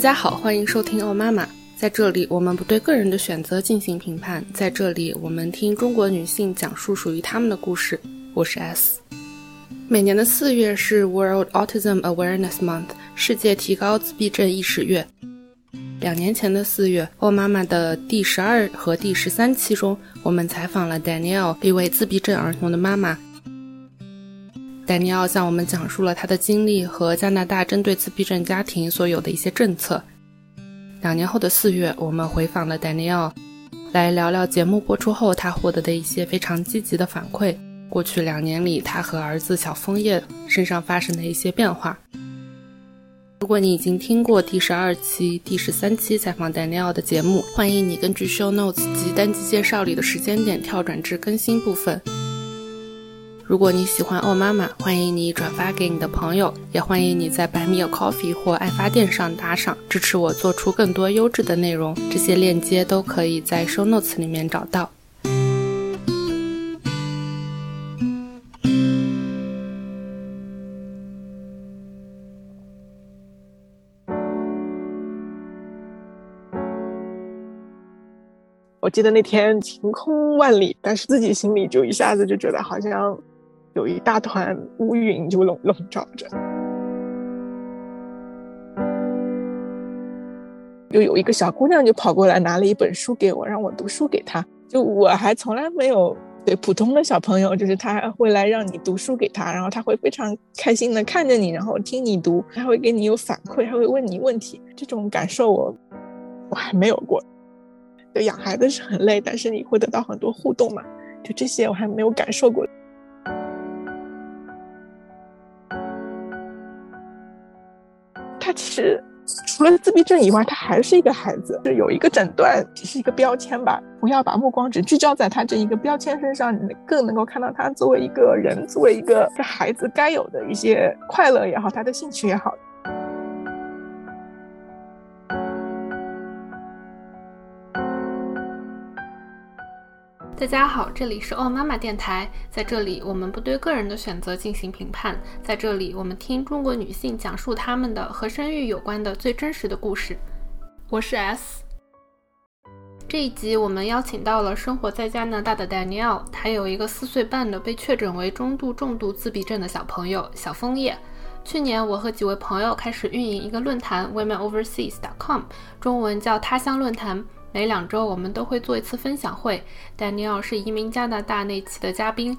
大家好，欢迎收听《哦妈妈》。在这里，我们不对个人的选择进行评判。在这里，我们听中国女性讲述属于她们的故事。我是 S。每年的四月是 World Autism Awareness Month，世界提高自闭症意识月。两年前的四月，《哦妈妈》的第十二和第十三期中，我们采访了 Danielle，一位自闭症儿童的妈妈。丹尼奥向我们讲述了他的经历和加拿大针对自闭症家庭所有的一些政策。两年后的四月，我们回访了丹尼奥，来聊聊节目播出后他获得的一些非常积极的反馈。过去两年里，他和儿子小枫叶身上发生的一些变化。如果你已经听过第十二期、第十三期采访丹尼奥的节目，欢迎你根据 show notes 及单集介绍里的时间点跳转至更新部分。如果你喜欢哦妈妈，欢迎你转发给你的朋友，也欢迎你在百米有 coffee 或爱发电上打赏，支持我做出更多优质的内容。这些链接都可以在 show notes 里面找到。我记得那天晴空万里，但是自己心里就一下子就觉得好像。有一大团乌云就笼笼罩着，就有一个小姑娘就跑过来拿了一本书给我，让我读书给她。就我还从来没有对普通的小朋友，就是他会来让你读书给他，然后他会非常开心的看着你，然后听你读，他会给你有反馈，他会问你问题。这种感受我我还没有过。就养孩子是很累，但是你会得到很多互动嘛？就这些我还没有感受过。他其实除了自闭症以外，他还是一个孩子，是有一个诊断，只是一个标签吧。不要把目光只聚焦在他这一个标签身上，你更能够看到他作为一个人，作为一个孩子该有的一些快乐也好，他的兴趣也好。大家好，这里是哦妈妈电台。在这里，我们不对个人的选择进行评判。在这里，我们听中国女性讲述她们的和生育有关的最真实的故事。我是 S。这一集我们邀请到了生活在加拿大的 Daniel，他有一个四岁半的被确诊为中度重度自闭症的小朋友小枫叶。去年，我和几位朋友开始运营一个论坛 WomenOverseas.com，中文叫他乡论坛。每两周我们都会做一次分享会。丹尼尔是移民加拿大那期的嘉宾，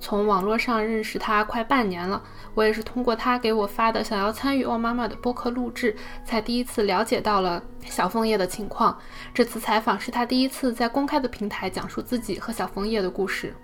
从网络上认识他快半年了。我也是通过他给我发的想要参与哦妈妈的播客录制，才第一次了解到了小枫叶的情况。这次采访是他第一次在公开的平台讲述自己和小枫叶的故事。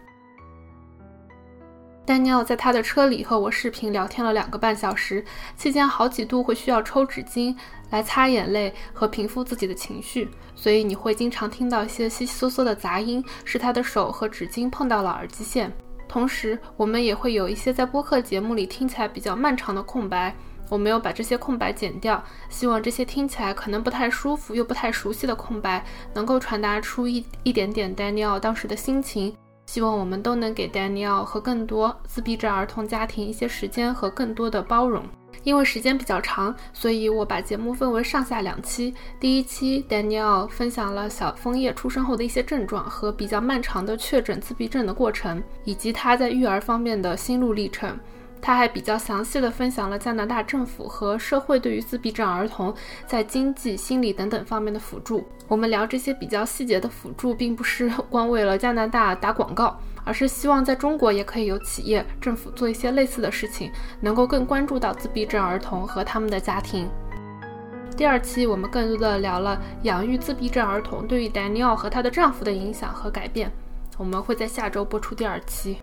丹尼尔在他的车里和我视频聊天了两个半小时，期间好几度会需要抽纸巾来擦眼泪和平复自己的情绪，所以你会经常听到一些悉悉嗦嗦的杂音，是他的手和纸巾碰到了耳机线。同时，我们也会有一些在播客节目里听起来比较漫长的空白，我没有把这些空白剪掉，希望这些听起来可能不太舒服又不太熟悉的空白，能够传达出一一点点丹尼尔当时的心情。希望我们都能给 Daniel 和更多自闭症儿童家庭一些时间和更多的包容。因为时间比较长，所以我把节目分为上下两期。第一期，Daniel 分享了小枫叶出生后的一些症状和比较漫长的确诊自闭症的过程，以及他在育儿方面的心路历程。他还比较详细的分享了加拿大政府和社会对于自闭症儿童在经济、心理等等方面的辅助。我们聊这些比较细节的辅助，并不是 光为了加拿大打广告，而是希望在中国也可以有企业、政府做一些类似的事情，能够更关注到自闭症儿童和他们的家庭。第二期我们更多的聊了养育自闭症儿童对于 Daniel 和她的丈夫的影响和改变。我们会在下周播出第二期。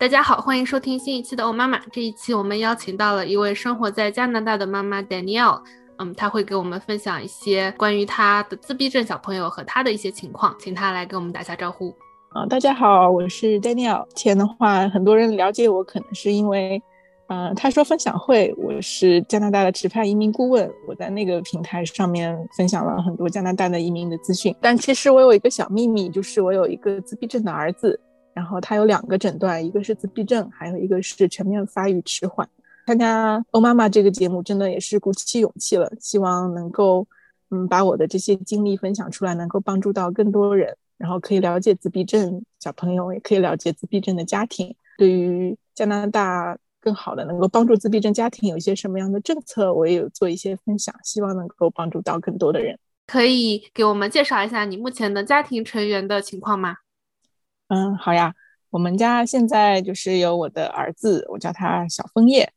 大家好，欢迎收听新一期的欧妈妈。这一期我们邀请到了一位生活在加拿大的妈妈 Danielle，嗯，她会给我们分享一些关于她的自闭症小朋友和她的一些情况，请她来给我们打下招呼。啊，大家好，我是 Danielle。前的话，很多人了解我，可能是因为嗯，他说分享会，我是加拿大的持派移民顾问，我在那个平台上面分享了很多加拿大的移民的资讯。但其实我有一个小秘密，就是我有一个自闭症的儿子，然后他有两个诊断，一个是自闭症，还有一个是全面发育迟缓。参加欧妈妈这个节目，真的也是鼓起勇气了，希望能够嗯把我的这些经历分享出来，能够帮助到更多人，然后可以了解自闭症小朋友，也可以了解自闭症的家庭，对于加拿大。更好的能够帮助自闭症家庭有一些什么样的政策，我也有做一些分享，希望能够帮助到更多的人。可以给我们介绍一下你目前的家庭成员的情况吗？嗯，好呀，我们家现在就是有我的儿子，我叫他小枫叶，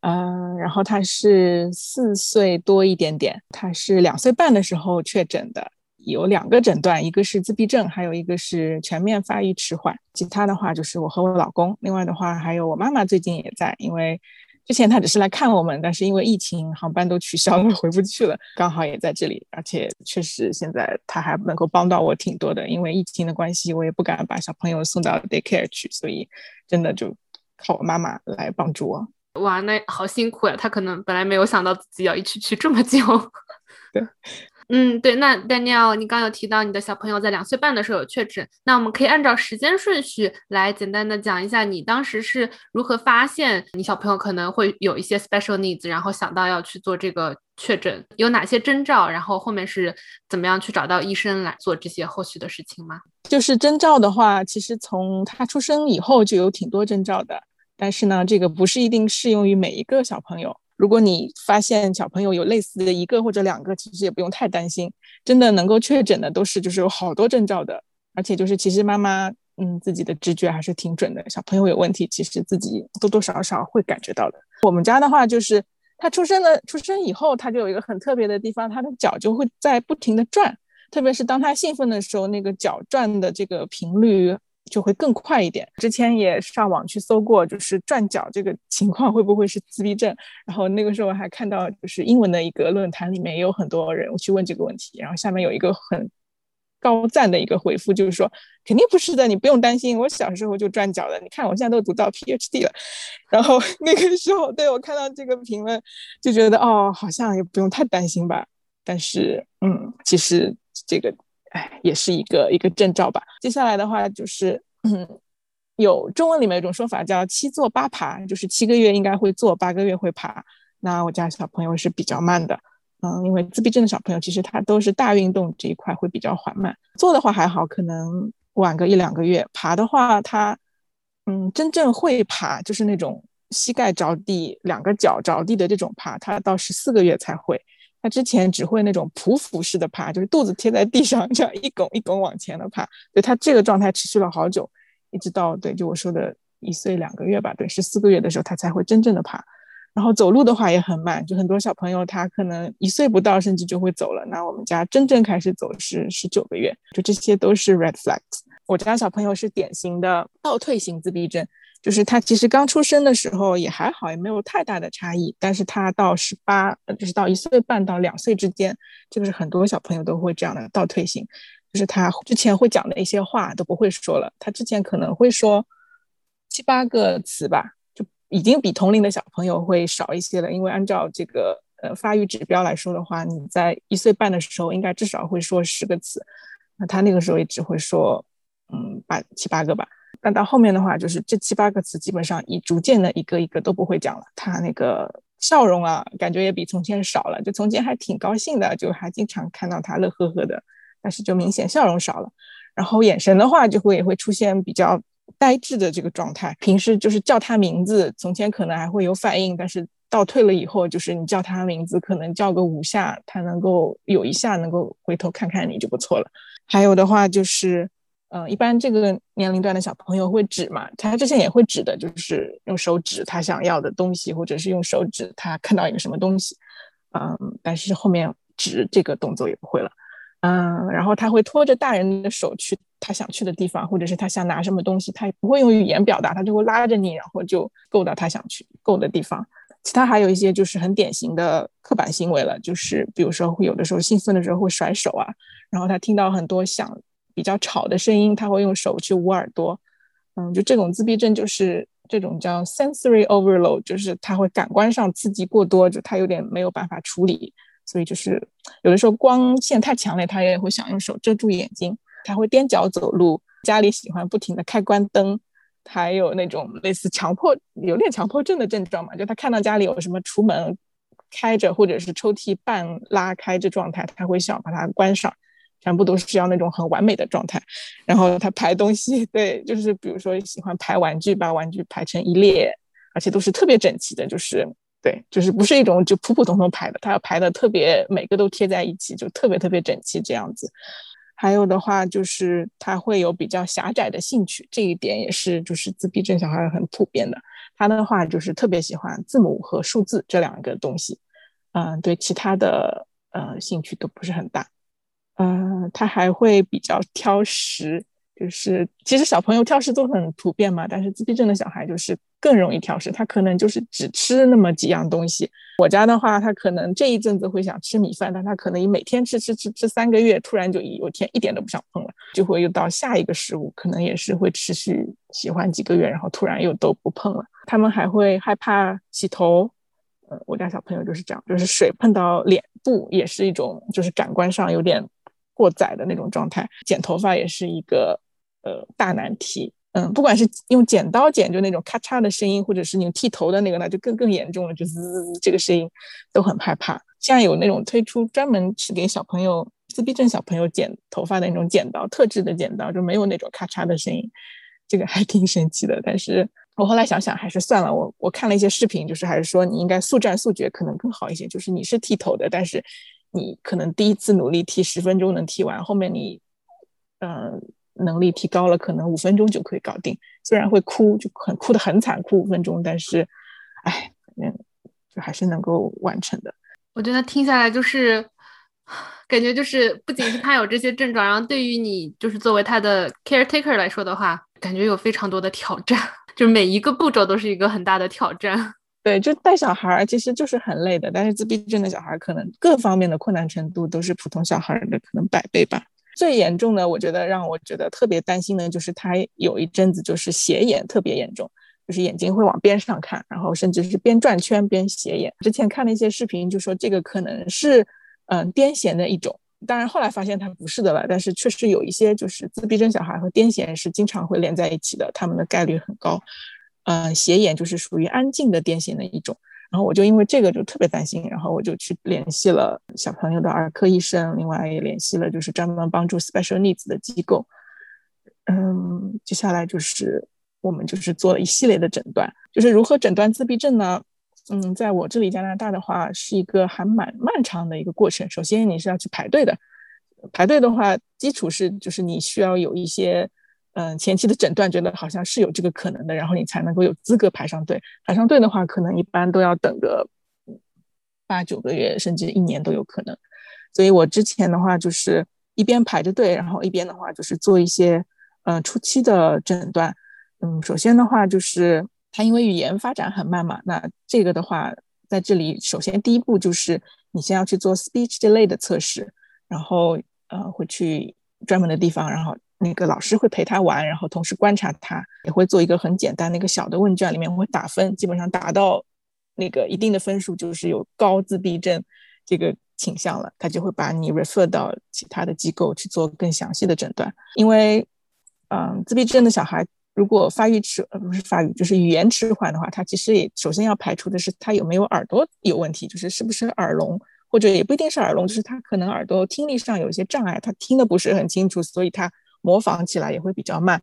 嗯，然后他是四岁多一点点，他是两岁半的时候确诊的。有两个诊断，一个是自闭症，还有一个是全面发育迟缓。其他的话就是我和我老公，另外的话还有我妈妈最近也在，因为之前他只是来看我们，但是因为疫情航班都取消了，回不去了，刚好也在这里。而且确实现在他还能够帮到我挺多的，因为疫情的关系，我也不敢把小朋友送到 daycare 去，所以真的就靠我妈妈来帮助我。哇，那好辛苦呀！他可能本来没有想到自己要一起去这么久。对。嗯，对，那 Daniel，你刚有提到你的小朋友在两岁半的时候有确诊，那我们可以按照时间顺序来简单的讲一下你当时是如何发现你小朋友可能会有一些 special needs，然后想到要去做这个确诊，有哪些征兆，然后后面是怎么样去找到医生来做这些后续的事情吗？就是征兆的话，其实从他出生以后就有挺多征兆的，但是呢，这个不是一定适用于每一个小朋友。如果你发现小朋友有类似的一个或者两个，其实也不用太担心。真的能够确诊的都是就是有好多征兆的，而且就是其实妈妈嗯自己的直觉还是挺准的。小朋友有问题，其实自己多多少少会感觉到的。我们家的话就是他出生的出生以后，他就有一个很特别的地方，他的脚就会在不停的转，特别是当他兴奋的时候，那个脚转的这个频率。就会更快一点。之前也上网去搜过，就是转脚这个情况会不会是自闭症？然后那个时候还看到，就是英文的一个论坛里面也有很多人去问这个问题。然后下面有一个很高赞的一个回复，就是说肯定不是的，你不用担心，我小时候就转脚的。你看我现在都读到 PhD 了。然后 那个时候，对我看到这个评论，就觉得哦，好像也不用太担心吧。但是，嗯，其实这个。哎，也是一个一个征兆吧。接下来的话就是，嗯，有中文里面有一种说法叫“七坐八爬”，就是七个月应该会坐，八个月会爬。那我家小朋友是比较慢的，嗯，因为自闭症的小朋友其实他都是大运动这一块会比较缓慢。坐的话还好，可能晚个一两个月。爬的话，他嗯，真正会爬，就是那种膝盖着地、两个脚着地的这种爬，他到十四个月才会。他之前只会那种匍匐式的爬，就是肚子贴在地上，这样一拱一拱往前的爬。对他这个状态持续了好久，一直到对，就我说的一岁两个月吧，对，十四个月的时候他才会真正的爬。然后走路的话也很慢，就很多小朋友他可能一岁不到甚至就会走了。那我们家真正开始走是十九个月，就这些都是 red flags。我家小朋友是典型的倒退型自闭症。就是他其实刚出生的时候也还好，也没有太大的差异。但是他到十八，就是到一岁半到两岁之间，这个是很多小朋友都会这样的倒退型。就是他之前会讲的一些话都不会说了，他之前可能会说七八个词吧，就已经比同龄的小朋友会少一些了。因为按照这个呃发育指标来说的话，你在一岁半的时候应该至少会说十个词，那他那个时候也只会说嗯八七八个吧。但到后面的话，就是这七八个词基本上已逐渐的一个一个都不会讲了。他那个笑容啊，感觉也比从前少了。就从前还挺高兴的，就还经常看到他乐呵呵的，但是就明显笑容少了。然后眼神的话，就会也会出现比较呆滞的这个状态。平时就是叫他名字，从前可能还会有反应，但是倒退了以后，就是你叫他名字，可能叫个五下，他能够有一下能够回头看看你就不错了。还有的话就是。嗯，一般这个年龄段的小朋友会指嘛，他之前也会指的，就是用手指他想要的东西，或者是用手指他看到一个什么东西。嗯，但是后面指这个动作也不会了。嗯，然后他会拖着大人的手去他想去的地方，或者是他想拿什么东西，他也不会用语言表达，他就会拉着你，然后就够到他想去够的地方。其他还有一些就是很典型的刻板行为了，就是比如说会有的时候兴奋的时候会甩手啊，然后他听到很多响。比较吵的声音，他会用手去捂耳朵，嗯，就这种自闭症就是这种叫 sensory overload，就是他会感官上刺激过多，就他有点没有办法处理，所以就是有的时候光线太强烈，他也会想用手遮住眼睛，他会踮脚走路，家里喜欢不停的开关灯，还有那种类似强迫有点强迫症的症状嘛，就他看到家里有什么橱门开着或者是抽屉半拉开这状态，他会想把它关上。全部都是要那种很完美的状态，然后他排东西，对，就是比如说喜欢排玩具，把玩具排成一列，而且都是特别整齐的，就是对，就是不是一种就普普通通排的，他要排的特别，每个都贴在一起，就特别特别整齐这样子。还有的话就是他会有比较狭窄的兴趣，这一点也是就是自闭症小孩很普遍的。他的话就是特别喜欢字母和数字这两个东西，嗯，对其他的呃兴趣都不是很大。嗯，他还会比较挑食，就是其实小朋友挑食都很普遍嘛，但是自闭症的小孩就是更容易挑食，他可能就是只吃那么几样东西。我家的话，他可能这一阵子会想吃米饭，但他可能每天吃吃吃吃三个月，突然就有天一点都不想碰了，就会又到下一个食物，可能也是会持续喜欢几个月，然后突然又都不碰了。他们还会害怕洗头，呃，我家小朋友就是这样，就是水碰到脸部也是一种，就是感官上有点。过载的那种状态，剪头发也是一个呃大难题。嗯，不管是用剪刀剪，就那种咔嚓的声音，或者是你剃头的那个，那就更更严重了，就滋这个声音都很害怕。现在有那种推出专门是给小朋友自闭症小朋友剪头发的那种剪刀，特制的剪刀，就没有那种咔嚓的声音，这个还挺神奇的。但是我后来想想还是算了，我我看了一些视频，就是还是说你应该速战速决可能更好一些，就是你是剃头的，但是。你可能第一次努力踢十分钟能踢完，后面你，嗯，能力提高了，可能五分钟就可以搞定。虽然会哭，就很哭的很惨，哭五分钟，但是，哎，反正，就还是能够完成的。我觉得听下来就是，感觉就是不仅是他有这些症状，然后对于你就是作为他的 caretaker 来说的话，感觉有非常多的挑战，就每一个步骤都是一个很大的挑战。对，就带小孩儿其实就是很累的，但是自闭症的小孩可能各方面的困难程度都是普通小孩的可能百倍吧。最严重的，我觉得让我觉得特别担心的就是他有一阵子就是斜眼特别严重，就是眼睛会往边上看，然后甚至是边转圈边斜眼。之前看了一些视频，就说这个可能是嗯癫痫的一种，当然后来发现他不是的了，但是确实有一些就是自闭症小孩和癫痫是经常会连在一起的，他们的概率很高。嗯，斜眼就是属于安静的癫痫的一种，然后我就因为这个就特别担心，然后我就去联系了小朋友的儿科医生，另外也联系了就是专门帮助 special needs 的机构。嗯，接下来就是我们就是做了一系列的诊断，就是如何诊断自闭症呢？嗯，在我这里加拿大的话是一个还蛮漫长的一个过程。首先你是要去排队的，排队的话基础是就是你需要有一些。嗯，前期的诊断觉得好像是有这个可能的，然后你才能够有资格排上队。排上队的话，可能一般都要等个八九个月，甚至一年都有可能。所以我之前的话就是一边排着队，然后一边的话就是做一些呃初期的诊断。嗯，首先的话就是他因为语言发展很慢嘛，那这个的话在这里首先第一步就是你先要去做 speech delay 的测试，然后呃会去专门的地方，然后。那个老师会陪他玩，然后同时观察他，也会做一个很简单那个小的问卷，里面会打分，基本上达到那个一定的分数，就是有高自闭症这个倾向了，他就会把你 refer 到其他的机构去做更详细的诊断。因为，嗯，自闭症的小孩如果发育迟，呃，不是发育，就是语言迟缓的话，他其实也首先要排除的是他有没有耳朵有问题，就是是不是耳聋，或者也不一定是耳聋，就是他可能耳朵听力上有一些障碍，他听的不是很清楚，所以他。模仿起来也会比较慢，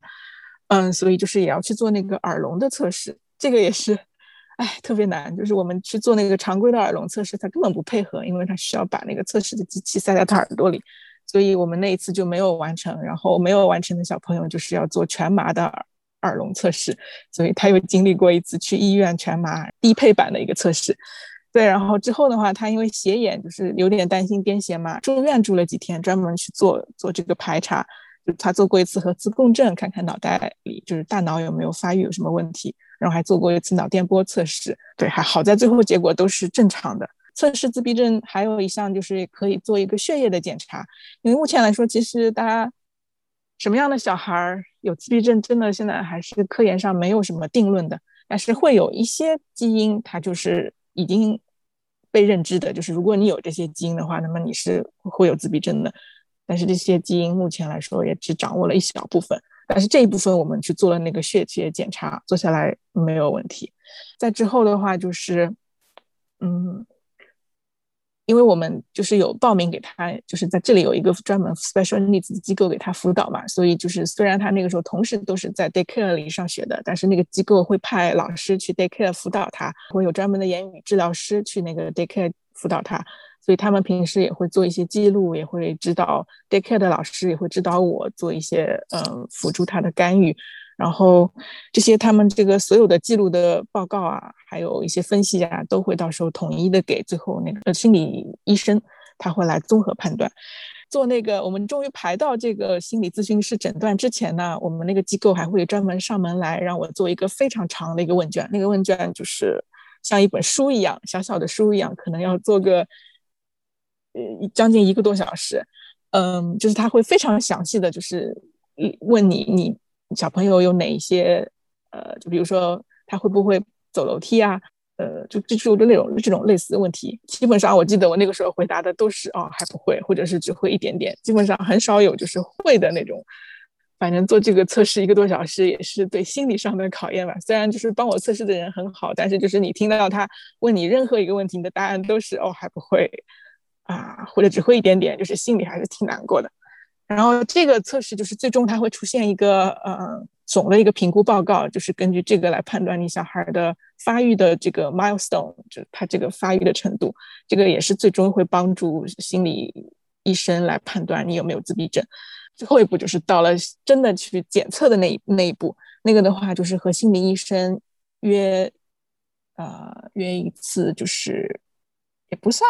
嗯，所以就是也要去做那个耳聋的测试，这个也是，哎，特别难。就是我们去做那个常规的耳聋测试，他根本不配合，因为他需要把那个测试的机器塞在他耳朵里，所以我们那一次就没有完成。然后没有完成的小朋友就是要做全麻的耳耳聋测试，所以他又经历过一次去医院全麻低配版的一个测试。对，然后之后的话，他因为斜眼，就是有点担心癫痫嘛，住院住了几天，专门去做做这个排查。就他做过一次核磁共振，看看脑袋里就是大脑有没有发育有什么问题，然后还做过一次脑电波测试，对，还好在最后结果都是正常的。测试自闭症还有一项就是可以做一个血液的检查，因为目前来说，其实大家什么样的小孩有自闭症，真的现在还是科研上没有什么定论的。但是会有一些基因，它就是已经被认知的，就是如果你有这些基因的话，那么你是会有自闭症的。但是这些基因目前来说也只掌握了一小部分，但是这一部分我们去做了那个血液检查，做下来没有问题。在之后的话就是，嗯。因为我们就是有报名给他，就是在这里有一个专门 special needs 机构给他辅导嘛，所以就是虽然他那个时候同时都是在 daycare 里上学的，但是那个机构会派老师去 daycare 辅导他，会有专门的言语治疗师去那个 daycare 辅导他，所以他们平时也会做一些记录，也会指导 daycare 的老师也会指导我做一些呃辅助他的干预。然后这些他们这个所有的记录的报告啊，还有一些分析啊，都会到时候统一的给最后那个心理医生，他会来综合判断。做那个我们终于排到这个心理咨询师诊断之前呢，我们那个机构还会专门上门来让我做一个非常长的一个问卷，那个问卷就是像一本书一样，小小的书一样，可能要做个呃将近一个多小时。嗯，就是他会非常详细的就是问你你。小朋友有哪一些？呃，就比如说他会不会走楼梯啊？呃，就就就那种这种类似的问题，基本上我记得我那个时候回答的都是哦还不会，或者是只会一点点，基本上很少有就是会的那种。反正做这个测试一个多小时也是对心理上的考验吧。虽然就是帮我测试的人很好，但是就是你听得到他问你任何一个问题，你的答案都是哦还不会啊，或者只会一点点，就是心里还是挺难过的。然后这个测试就是最终它会出现一个呃总的一个评估报告，就是根据这个来判断你小孩的发育的这个 milestone，就是他这个发育的程度。这个也是最终会帮助心理医生来判断你有没有自闭症。最后一步就是到了真的去检测的那那一步，那个的话就是和心理医生约呃约一次，就是也不算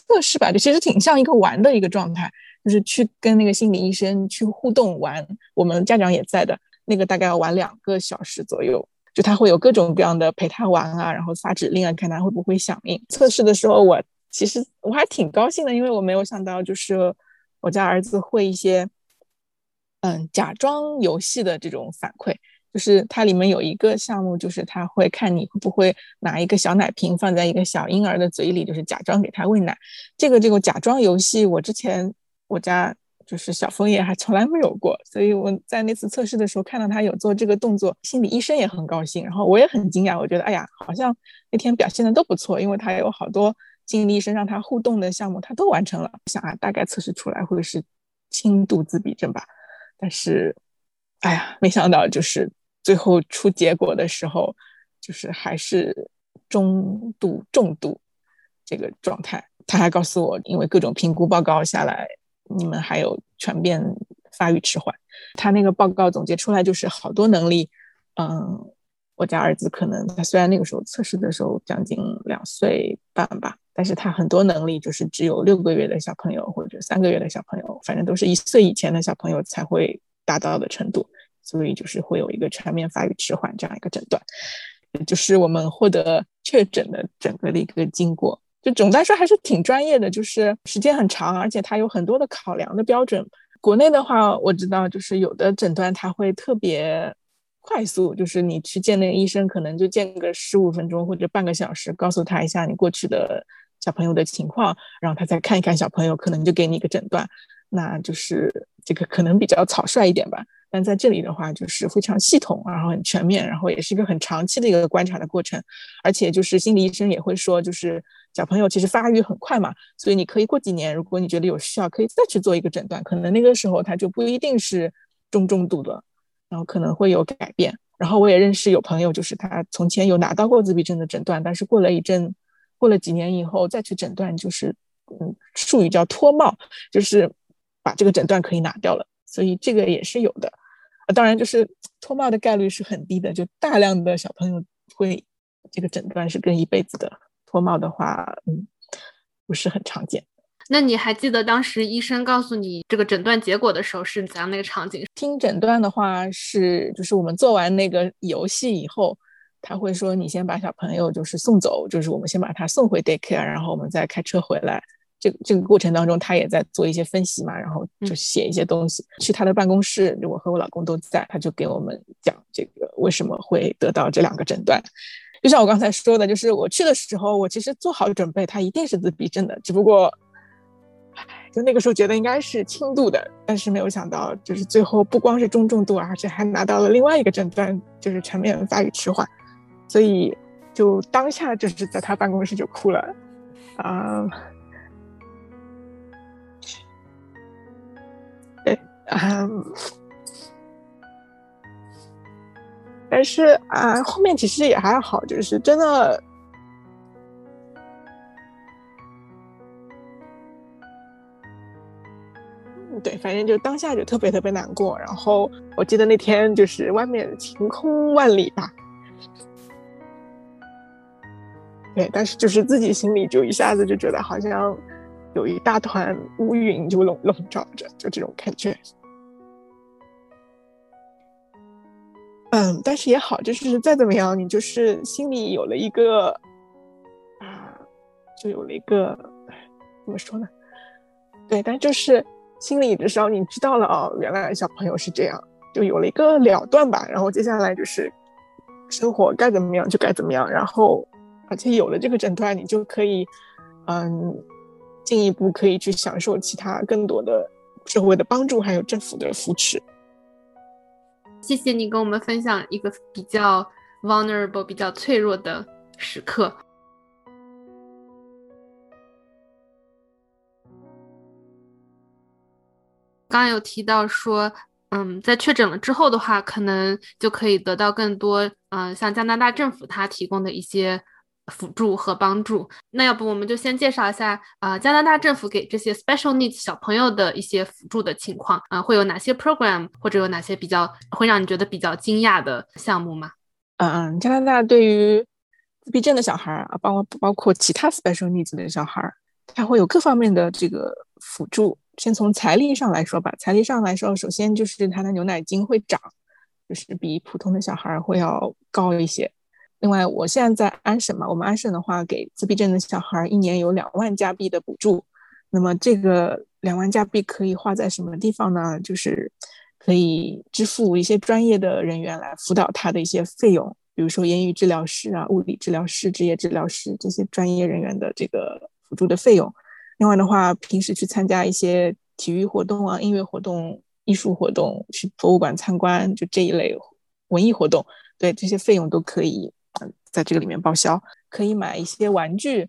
测试吧，就其实挺像一个玩的一个状态。就是去跟那个心理医生去互动玩，我们家长也在的，那个大概要玩两个小时左右，就他会有各种各样的陪他玩啊，然后发指令啊，看他会不会响应。测试的时候，我其实我还挺高兴的，因为我没有想到，就是我家儿子会一些，嗯，假装游戏的这种反馈，就是它里面有一个项目，就是他会看你会不会拿一个小奶瓶放在一个小婴儿的嘴里，就是假装给他喂奶。这个这个假装游戏，我之前。我家就是小枫叶还从来没有过，所以我在那次测试的时候看到他有做这个动作，心理医生也很高兴，然后我也很惊讶，我觉得哎呀，好像那天表现的都不错，因为他有好多心理医生让他互动的项目他都完成了。想啊，大概测试出来会是轻度自闭症吧，但是哎呀，没想到就是最后出结果的时候，就是还是中度重度这个状态。他还告诉我，因为各种评估报告下来。你们还有全变发育迟缓，他那个报告总结出来就是好多能力，嗯，我家儿子可能他虽然那个时候测试的时候将近两岁半吧，但是他很多能力就是只有六个月的小朋友或者三个月的小朋友，反正都是一岁以前的小朋友才会达到的程度，所以就是会有一个全面发育迟缓这样一个诊断，就是我们获得确诊的整个的一个经过。就总的来说还是挺专业的，就是时间很长，而且它有很多的考量的标准。国内的话，我知道就是有的诊断它会特别快速，就是你去见那个医生，可能就见个十五分钟或者半个小时，告诉他一下你过去的小朋友的情况，然后他再看一看小朋友，可能就给你一个诊断。那就是这个可能比较草率一点吧。但在这里的话，就是非常系统，然后很全面，然后也是一个很长期的一个观察的过程。而且就是心理医生也会说，就是。小朋友其实发育很快嘛，所以你可以过几年，如果你觉得有需要，可以再去做一个诊断，可能那个时候他就不一定是中重度的，然后可能会有改变。然后我也认识有朋友，就是他从前有拿到过自闭症的诊断，但是过了一阵，过了几年以后再去诊断，就是嗯，术语叫脱帽，就是把这个诊断可以拿掉了。所以这个也是有的，当然就是脱帽的概率是很低的，就大量的小朋友会这个诊断是跟一辈子的。脱帽的话，嗯，不是很常见。那你还记得当时医生告诉你这个诊断结果的时候是怎样的一个场景？听诊断的话是，就是我们做完那个游戏以后，他会说你先把小朋友就是送走，就是我们先把他送回 daycare，然后我们再开车回来，这这个过程当中，他也在做一些分析嘛，然后就写一些东西。去他的办公室，我和我老公都在，他就给我们讲这个为什么会得到这两个诊断。就像我刚才说的，就是我去的时候，我其实做好准备，他一定是自闭症的，只不过，就那个时候觉得应该是轻度的，但是没有想到，就是最后不光是中重度，而且还拿到了另外一个诊断，就是全面发育迟缓。所以就当下就是在他办公室就哭了，啊，对，啊。但是啊，后面其实也还好，就是真的，对，反正就当下就特别特别难过。然后我记得那天就是外面晴空万里吧，对，但是就是自己心里就一下子就觉得好像有一大团乌云就笼笼罩着，就这种感觉。嗯，但是也好，就是再怎么样，你就是心里有了一个啊，就有了一个怎么说呢？对，但就是心里至少你知道了哦，原来小朋友是这样，就有了一个了断吧。然后接下来就是生活该怎么样就该怎么样。然后而且有了这个诊断，你就可以嗯进一步可以去享受其他更多的社会的帮助，还有政府的扶持。谢谢你跟我们分享一个比较 vulnerable、比较脆弱的时刻。刚有提到说，嗯，在确诊了之后的话，可能就可以得到更多，嗯，像加拿大政府它提供的一些。辅助和帮助，那要不我们就先介绍一下啊，加拿大政府给这些 special needs 小朋友的一些辅助的情况啊，会有哪些 program 或者有哪些比较会让你觉得比较惊讶的项目吗？嗯，加拿大对于自闭症的小孩啊，包括包括其他 special needs 的小孩，他会有各方面的这个辅助。先从财力上来说吧，财力上来说，首先就是他的牛奶金会涨，就是比普通的小孩会要高一些。另外，我现在在安省嘛，我们安省的话，给自闭症的小孩一年有两万加币的补助。那么这个两万加币可以花在什么地方呢？就是可以支付一些专业的人员来辅导他的一些费用，比如说言语治疗师啊、物理治疗师、职业治疗师这些专业人员的这个辅助的费用。另外的话，平时去参加一些体育活动啊、音乐活动、艺术活动，去博物馆参观，就这一类文艺活动，对这些费用都可以。在这个里面报销，可以买一些玩具，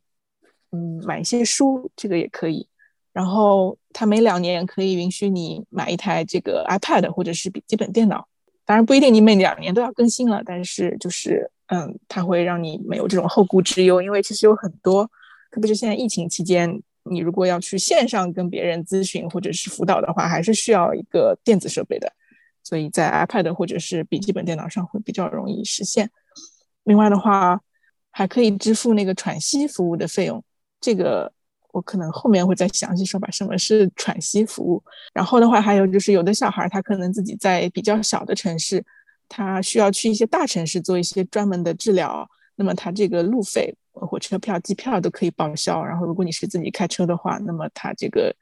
嗯，买一些书，这个也可以。然后他每两年可以允许你买一台这个 iPad 或者是笔记本电脑，当然不一定你每两年都要更新了，但是就是嗯，它会让你没有这种后顾之忧，因为其实有很多，特别是现在疫情期间，你如果要去线上跟别人咨询或者是辅导的话，还是需要一个电子设备的，所以在 iPad 或者是笔记本电脑上会比较容易实现。另外的话，还可以支付那个喘息服务的费用。这个我可能后面会再详细说吧。什么是喘息服务？然后的话，还有就是有的小孩他可能自己在比较小的城市，他需要去一些大城市做一些专门的治疗，那么他这个路费、火车票、机票都可以报销。然后如果你是自己开车的话，那么他这个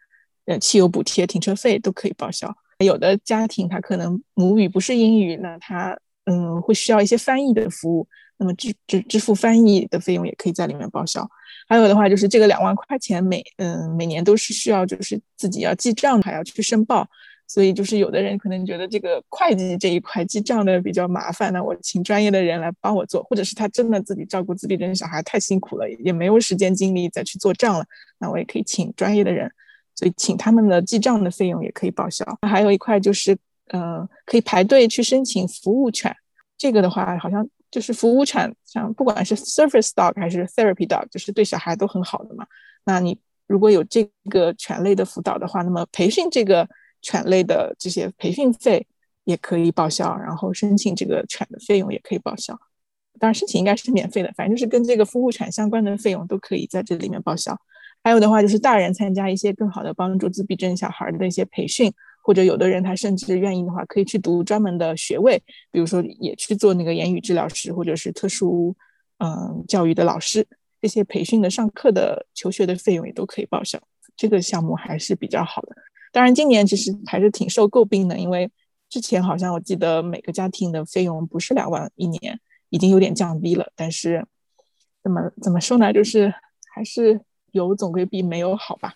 呃汽油补贴、停车费都可以报销。有的家庭他可能母语不是英语，那他嗯会需要一些翻译的服务。那么支支支付翻译的费用也可以在里面报销，还有的话就是这个两万块钱每嗯每年都是需要就是自己要记账还要去申报，所以就是有的人可能觉得这个会计这一块记账的比较麻烦，那我请专业的人来帮我做，或者是他真的自己照顾自闭症小孩太辛苦了，也没有时间精力再去做账了，那我也可以请专业的人，所以请他们的记账的费用也可以报销。还有一块就是嗯可以排队去申请服务犬，这个的话好像。就是服务犬，像不管是 Service Dog 还是 Therapy Dog，就是对小孩都很好的嘛。那你如果有这个犬类的辅导的话，那么培训这个犬类的这些培训费也可以报销，然后申请这个犬的费用也可以报销。当然申请应该是免费的，反正就是跟这个服务犬相关的费用都可以在这里面报销。还有的话就是大人参加一些更好的帮助自闭症小孩的一些培训。或者有的人他甚至愿意的话，可以去读专门的学位，比如说也去做那个言语治疗师，或者是特殊嗯教育的老师，这些培训的上课的求学的费用也都可以报销。这个项目还是比较好的。当然，今年其实还是挺受诟病的，因为之前好像我记得每个家庭的费用不是两万一年，已经有点降低了。但是怎么怎么说呢，就是还是有总归比没有好吧。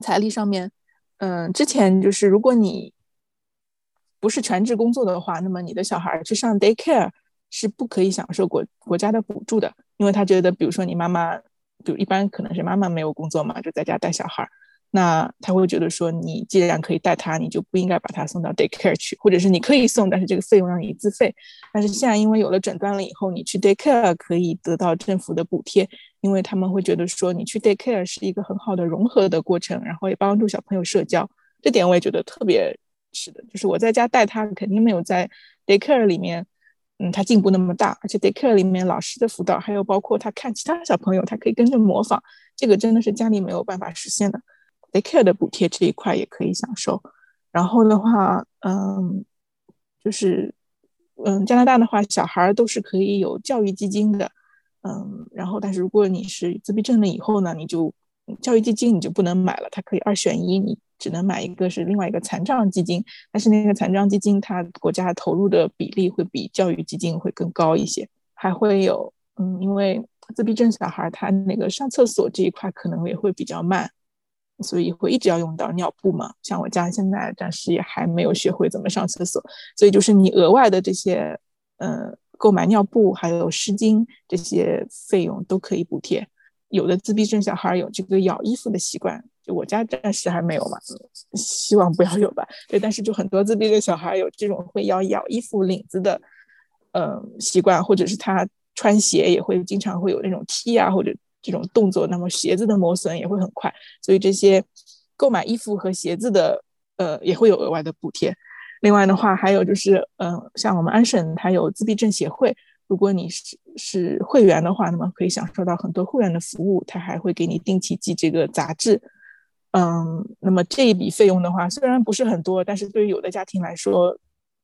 财力上面，嗯，之前就是如果你不是全职工作的话，那么你的小孩去上 daycare 是不可以享受国国家的补助的，因为他觉得，比如说你妈妈，就一般可能是妈妈没有工作嘛，就在家带小孩。那他会觉得说，你既然可以带他，你就不应该把他送到 daycare 去，或者是你可以送，但是这个费用让你自费。但是现在因为有了诊断了以后，你去 daycare 可以得到政府的补贴，因为他们会觉得说，你去 daycare 是一个很好的融合的过程，然后也帮助小朋友社交。这点我也觉得特别是的，就是我在家带他，肯定没有在 daycare 里面，嗯，他进步那么大。而且 daycare 里面老师的辅导，还有包括他看其他小朋友，他可以跟着模仿，这个真的是家里没有办法实现的。Daycare 的补贴这一块也可以享受，然后的话，嗯，就是，嗯，加拿大的话，小孩都是可以有教育基金的，嗯，然后但是如果你是自闭症了以后呢，你就教育基金你就不能买了，它可以二选一，你只能买一个是另外一个残障基金，但是那个残障基金它国家投入的比例会比教育基金会更高一些，还会有，嗯，因为自闭症小孩他那个上厕所这一块可能也会比较慢。所以会一直要用到尿布嘛？像我家现在暂时也还没有学会怎么上厕所，所以就是你额外的这些，呃，购买尿布还有湿巾这些费用都可以补贴。有的自闭症小孩有这个咬衣服的习惯，就我家暂时还没有嘛，希望不要有吧。对，但是就很多自闭症小孩有这种会要咬衣服领子的，呃，习惯，或者是他穿鞋也会经常会有那种踢啊或者。这种动作，那么鞋子的磨损也会很快，所以这些购买衣服和鞋子的，呃，也会有额外的补贴。另外的话，还有就是，嗯，像我们安省它有自闭症协会，如果你是是会员的话，那么可以享受到很多会员的服务，它还会给你定期寄这个杂志。嗯，那么这一笔费用的话，虽然不是很多，但是对于有的家庭来说，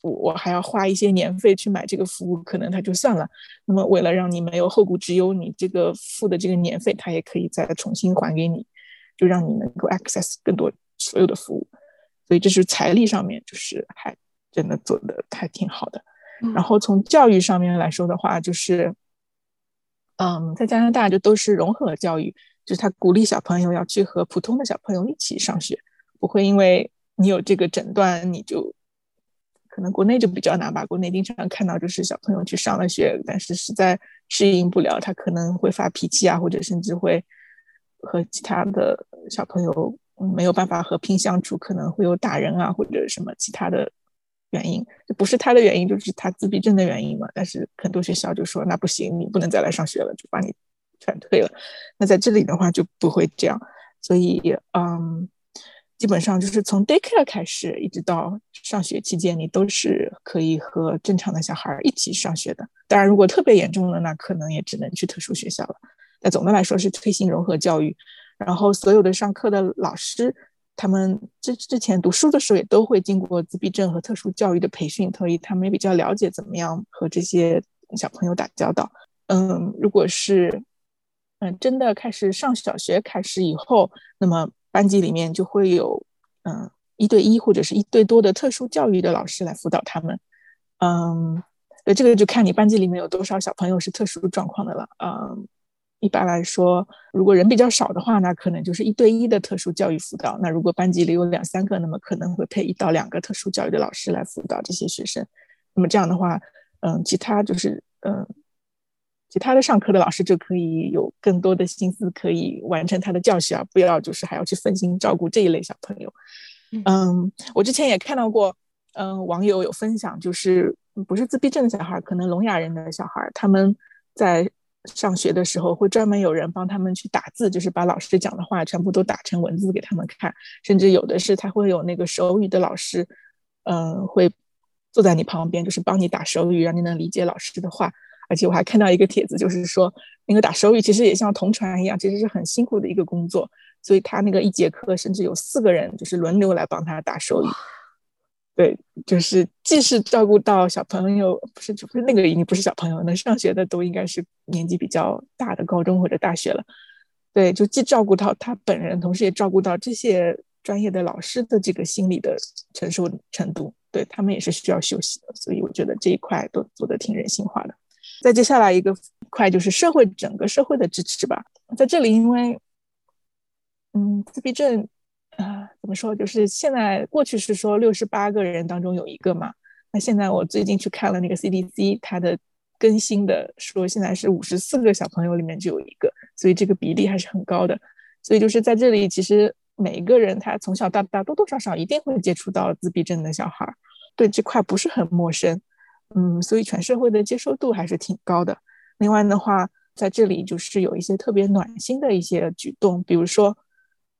我我还要花一些年费去买这个服务，可能他就算了。那么为了让你没有后顾之忧，你这个付的这个年费，他也可以再重新还给你，就让你能够 access 更多所有的服务。所以这是财力上面，就是还真的做的还挺好的。然后从教育上面来说的话，就是，嗯，在加拿大就都是融合教育，就是他鼓励小朋友要去和普通的小朋友一起上学，不会因为你有这个诊断你就。可能国内就比较难吧，国内经常看到就是小朋友去上了学，但是实在适应不了，他可能会发脾气啊，或者甚至会和其他的小朋友没有办法和平相处，可能会有打人啊或者什么其他的原因，就不是他的原因，就是他自闭症的原因嘛。但是很多学校就说那不行，你不能再来上学了，就把你劝退了。那在这里的话就不会这样，所以嗯。基本上就是从 daycare 开始，一直到上学期间，你都是可以和正常的小孩一起上学的。当然，如果特别严重了，那可能也只能去特殊学校了。但总的来说是推行融合教育，然后所有的上课的老师，他们之之前读书的时候也都会经过自闭症和特殊教育的培训，所以他们也比较了解怎么样和这些小朋友打交道。嗯，如果是嗯真的开始上小学开始以后，那么。班级里面就会有，嗯，一对一或者是一对多的特殊教育的老师来辅导他们，嗯，那这个就看你班级里面有多少小朋友是特殊状况的了，嗯，一般来说，如果人比较少的话，那可能就是一对一的特殊教育辅导。那如果班级里有两三个，那么可能会配一到两个特殊教育的老师来辅导这些学生。那么这样的话，嗯，其他就是，嗯。其他的上课的老师就可以有更多的心思，可以完成他的教学啊，不要就是还要去分心照顾这一类小朋友。嗯，我之前也看到过，嗯，网友有分享，就是不是自闭症的小孩，可能聋哑人的小孩，他们在上学的时候会专门有人帮他们去打字，就是把老师讲的话全部都打成文字给他们看，甚至有的是他会有那个手语的老师，嗯，会坐在你旁边，就是帮你打手语，让你能理解老师的话。而且我还看到一个帖子，就是说那个打手语其实也像同传一样，其实是很辛苦的一个工作。所以他那个一节课甚至有四个人，就是轮流来帮他打手语。对，就是既是照顾到小朋友，不是不是那个已经不是小朋友，能上学的都应该是年纪比较大的高中或者大学了。对，就既照顾到他本人，同时也照顾到这些专业的老师的这个心理的承受程度。对他们也是需要休息的，所以我觉得这一块都做的挺人性化的。再接下来一个块就是社会整个社会的支持吧，在这里因为，嗯，自闭症，啊，怎么说？就是现在过去是说六十八个人当中有一个嘛，那现在我最近去看了那个 CDC 它的更新的说，现在是五十四个小朋友里面就有一个。所以这个比例还是很高的，所以就是在这里，其实每一个人他从小到大多多少少一定会接触到自闭症的小孩，对这块不是很陌生，嗯，所以全社会的接受度还是挺高的。另外的话，在这里就是有一些特别暖心的一些举动，比如说，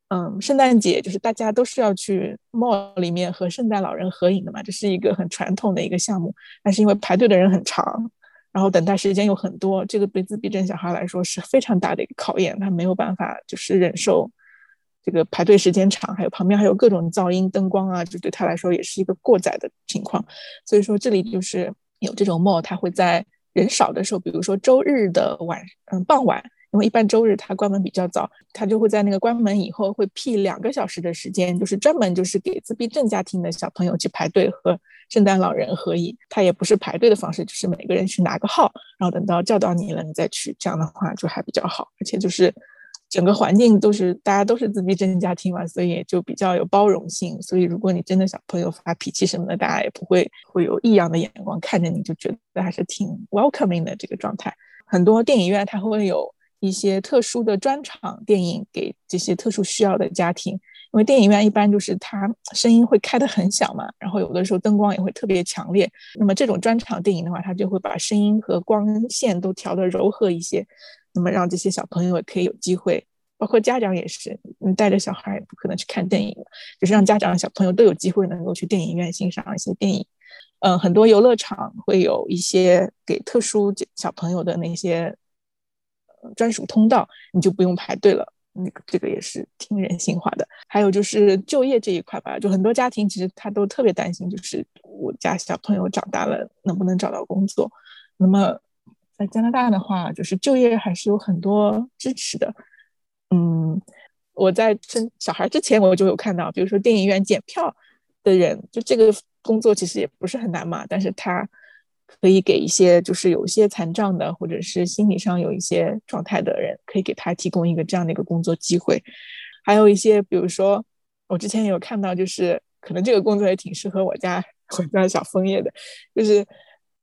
嗯，圣诞节就是大家都是要去 mall 里面和圣诞老人合影的嘛，这是一个很传统的一个项目，但是因为排队的人很长。然后等待时间有很多，这个对自闭症小孩来说是非常大的一个考验，他没有办法就是忍受这个排队时间长，还有旁边还有各种噪音、灯光啊，就对他来说也是一个过载的情况。所以说这里就是有这种 mall，他会在人少的时候，比如说周日的晚嗯傍晚。因为一般周日它关门比较早，它就会在那个关门以后会辟两个小时的时间，就是专门就是给自闭症家庭的小朋友去排队和圣诞老人合影。它也不是排队的方式，就是每个人去拿个号，然后等到叫到你了你再去，这样的话就还比较好。而且就是整个环境都是大家都是自闭症家庭嘛，所以就比较有包容性。所以如果你真的小朋友发脾气什么的，大家也不会会有异样的眼光看着你，就觉得还是挺 welcoming 的这个状态。很多电影院它会有。一些特殊的专场电影给这些特殊需要的家庭，因为电影院一般就是它声音会开得很小嘛，然后有的时候灯光也会特别强烈。那么这种专场电影的话，它就会把声音和光线都调得柔和一些，那么让这些小朋友也可以有机会，包括家长也是，你带着小孩也不可能去看电影，就是让家长小朋友都有机会能够去电影院欣赏一些电影。嗯，很多游乐场会有一些给特殊小朋友的那些。专属通道，你就不用排队了。那个这个也是挺人性化的。还有就是就业这一块吧，就很多家庭其实他都特别担心，就是我家小朋友长大了能不能找到工作。那么在加拿大的话，就是就业还是有很多支持的。嗯，我在生小孩之前我就有看到，比如说电影院检票的人，就这个工作其实也不是很难嘛，但是他。可以给一些就是有一些残障的，或者是心理上有一些状态的人，可以给他提供一个这样的一个工作机会。还有一些，比如说我之前有看到，就是可能这个工作也挺适合我家 我家小枫叶的，就是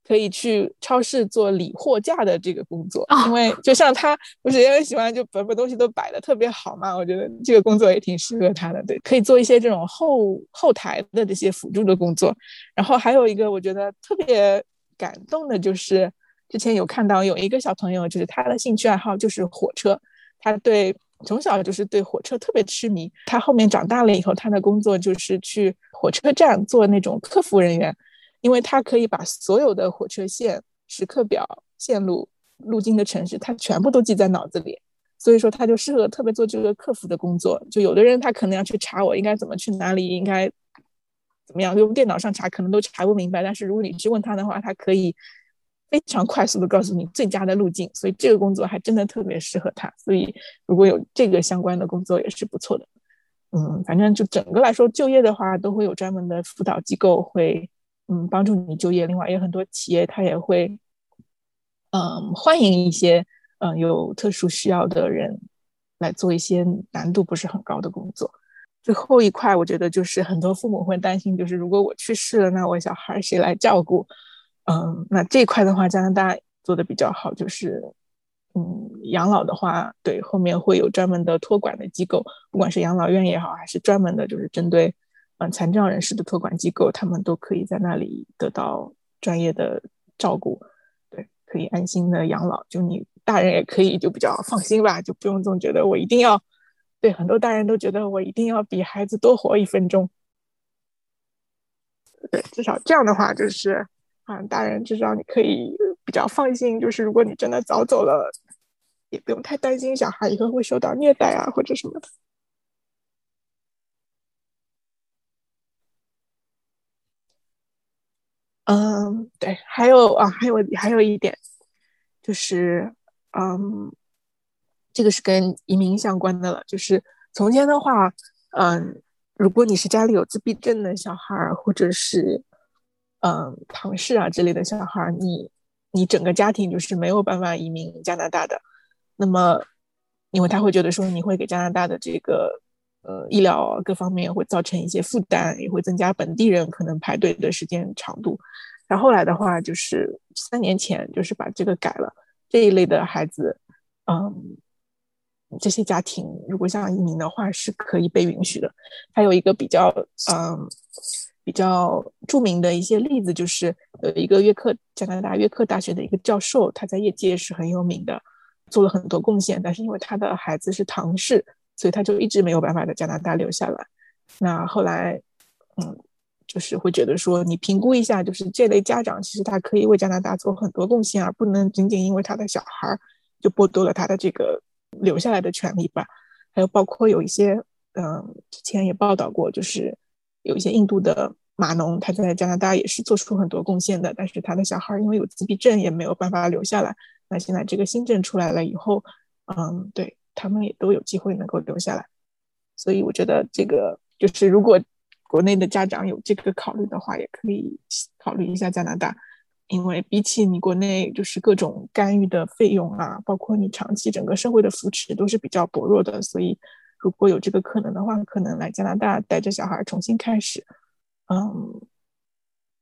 可以去超市做理货架的这个工作。因为就像他不是也很喜欢，就把把东西都摆的特别好嘛，我觉得这个工作也挺适合他的。对，可以做一些这种后后台的这些辅助的工作。然后还有一个，我觉得特别。感动的就是，之前有看到有一个小朋友，就是他的兴趣爱好就是火车，他对从小就是对火车特别痴迷。他后面长大了以后，他的工作就是去火车站做那种客服人员，因为他可以把所有的火车线、时刻表、线路、路经的城市，他全部都记在脑子里，所以说他就适合特别做这个客服的工作。就有的人他可能要去查我应该怎么去哪里，应该。怎么样？用电脑上查可能都查不明白，但是如果你去问他的话，他可以非常快速的告诉你最佳的路径。所以这个工作还真的特别适合他。所以如果有这个相关的工作也是不错的。嗯，反正就整个来说，就业的话都会有专门的辅导机构会嗯帮助你就业。另外，也有很多企业他也会嗯欢迎一些嗯有特殊需要的人来做一些难度不是很高的工作。最后一块，我觉得就是很多父母会担心，就是如果我去世了，那我小孩谁来照顾？嗯，那这块的话，加拿大做的比较好，就是嗯，养老的话，对，后面会有专门的托管的机构，不管是养老院也好，还是专门的，就是针对嗯残障人士的托管机构，他们都可以在那里得到专业的照顾，对，可以安心的养老。就你大人也可以就比较放心吧，就不用总觉得我一定要。对很多大人都觉得我一定要比孩子多活一分钟，对，至少这样的话就是，啊，大人至少你可以比较放心，就是如果你真的早走了，也不用太担心小孩以后会受到虐待啊或者什么的。嗯，对，还有啊，还有还有一点，就是，嗯。这个是跟移民相关的了。就是从前的话，嗯，如果你是家里有自闭症的小孩，或者是嗯唐氏啊之类的小孩，你你整个家庭就是没有办法移民加拿大的。那么，因为他会觉得说你会给加拿大的这个呃医疗各方面会造成一些负担，也会增加本地人可能排队的时间长度。然后来的话，就是三年前就是把这个改了。这一类的孩子，嗯，这些家庭如果想移民的话，是可以被允许的。还有一个比较，嗯，比较著名的一些例子，就是有一个约克加拿大约克大学的一个教授，他在业界是很有名的，做了很多贡献。但是因为他的孩子是唐氏，所以他就一直没有办法在加拿大留下来。那后来，嗯。就是会觉得说，你评估一下，就是这类家长其实他可以为加拿大做很多贡献，而不能仅仅因为他的小孩就剥夺了他的这个留下来的权利吧。还有包括有一些，嗯，之前也报道过，就是有一些印度的码农，他在加拿大也是做出很多贡献的，但是他的小孩因为有自闭症，也没有办法留下来。那现在这个新政出来了以后，嗯，对他们也都有机会能够留下来。所以我觉得这个就是如果。国内的家长有这个考虑的话，也可以考虑一下加拿大，因为比起你国内就是各种干预的费用啊，包括你长期整个社会的扶持都是比较薄弱的，所以如果有这个可能的话，可能来加拿大带着小孩重新开始，嗯，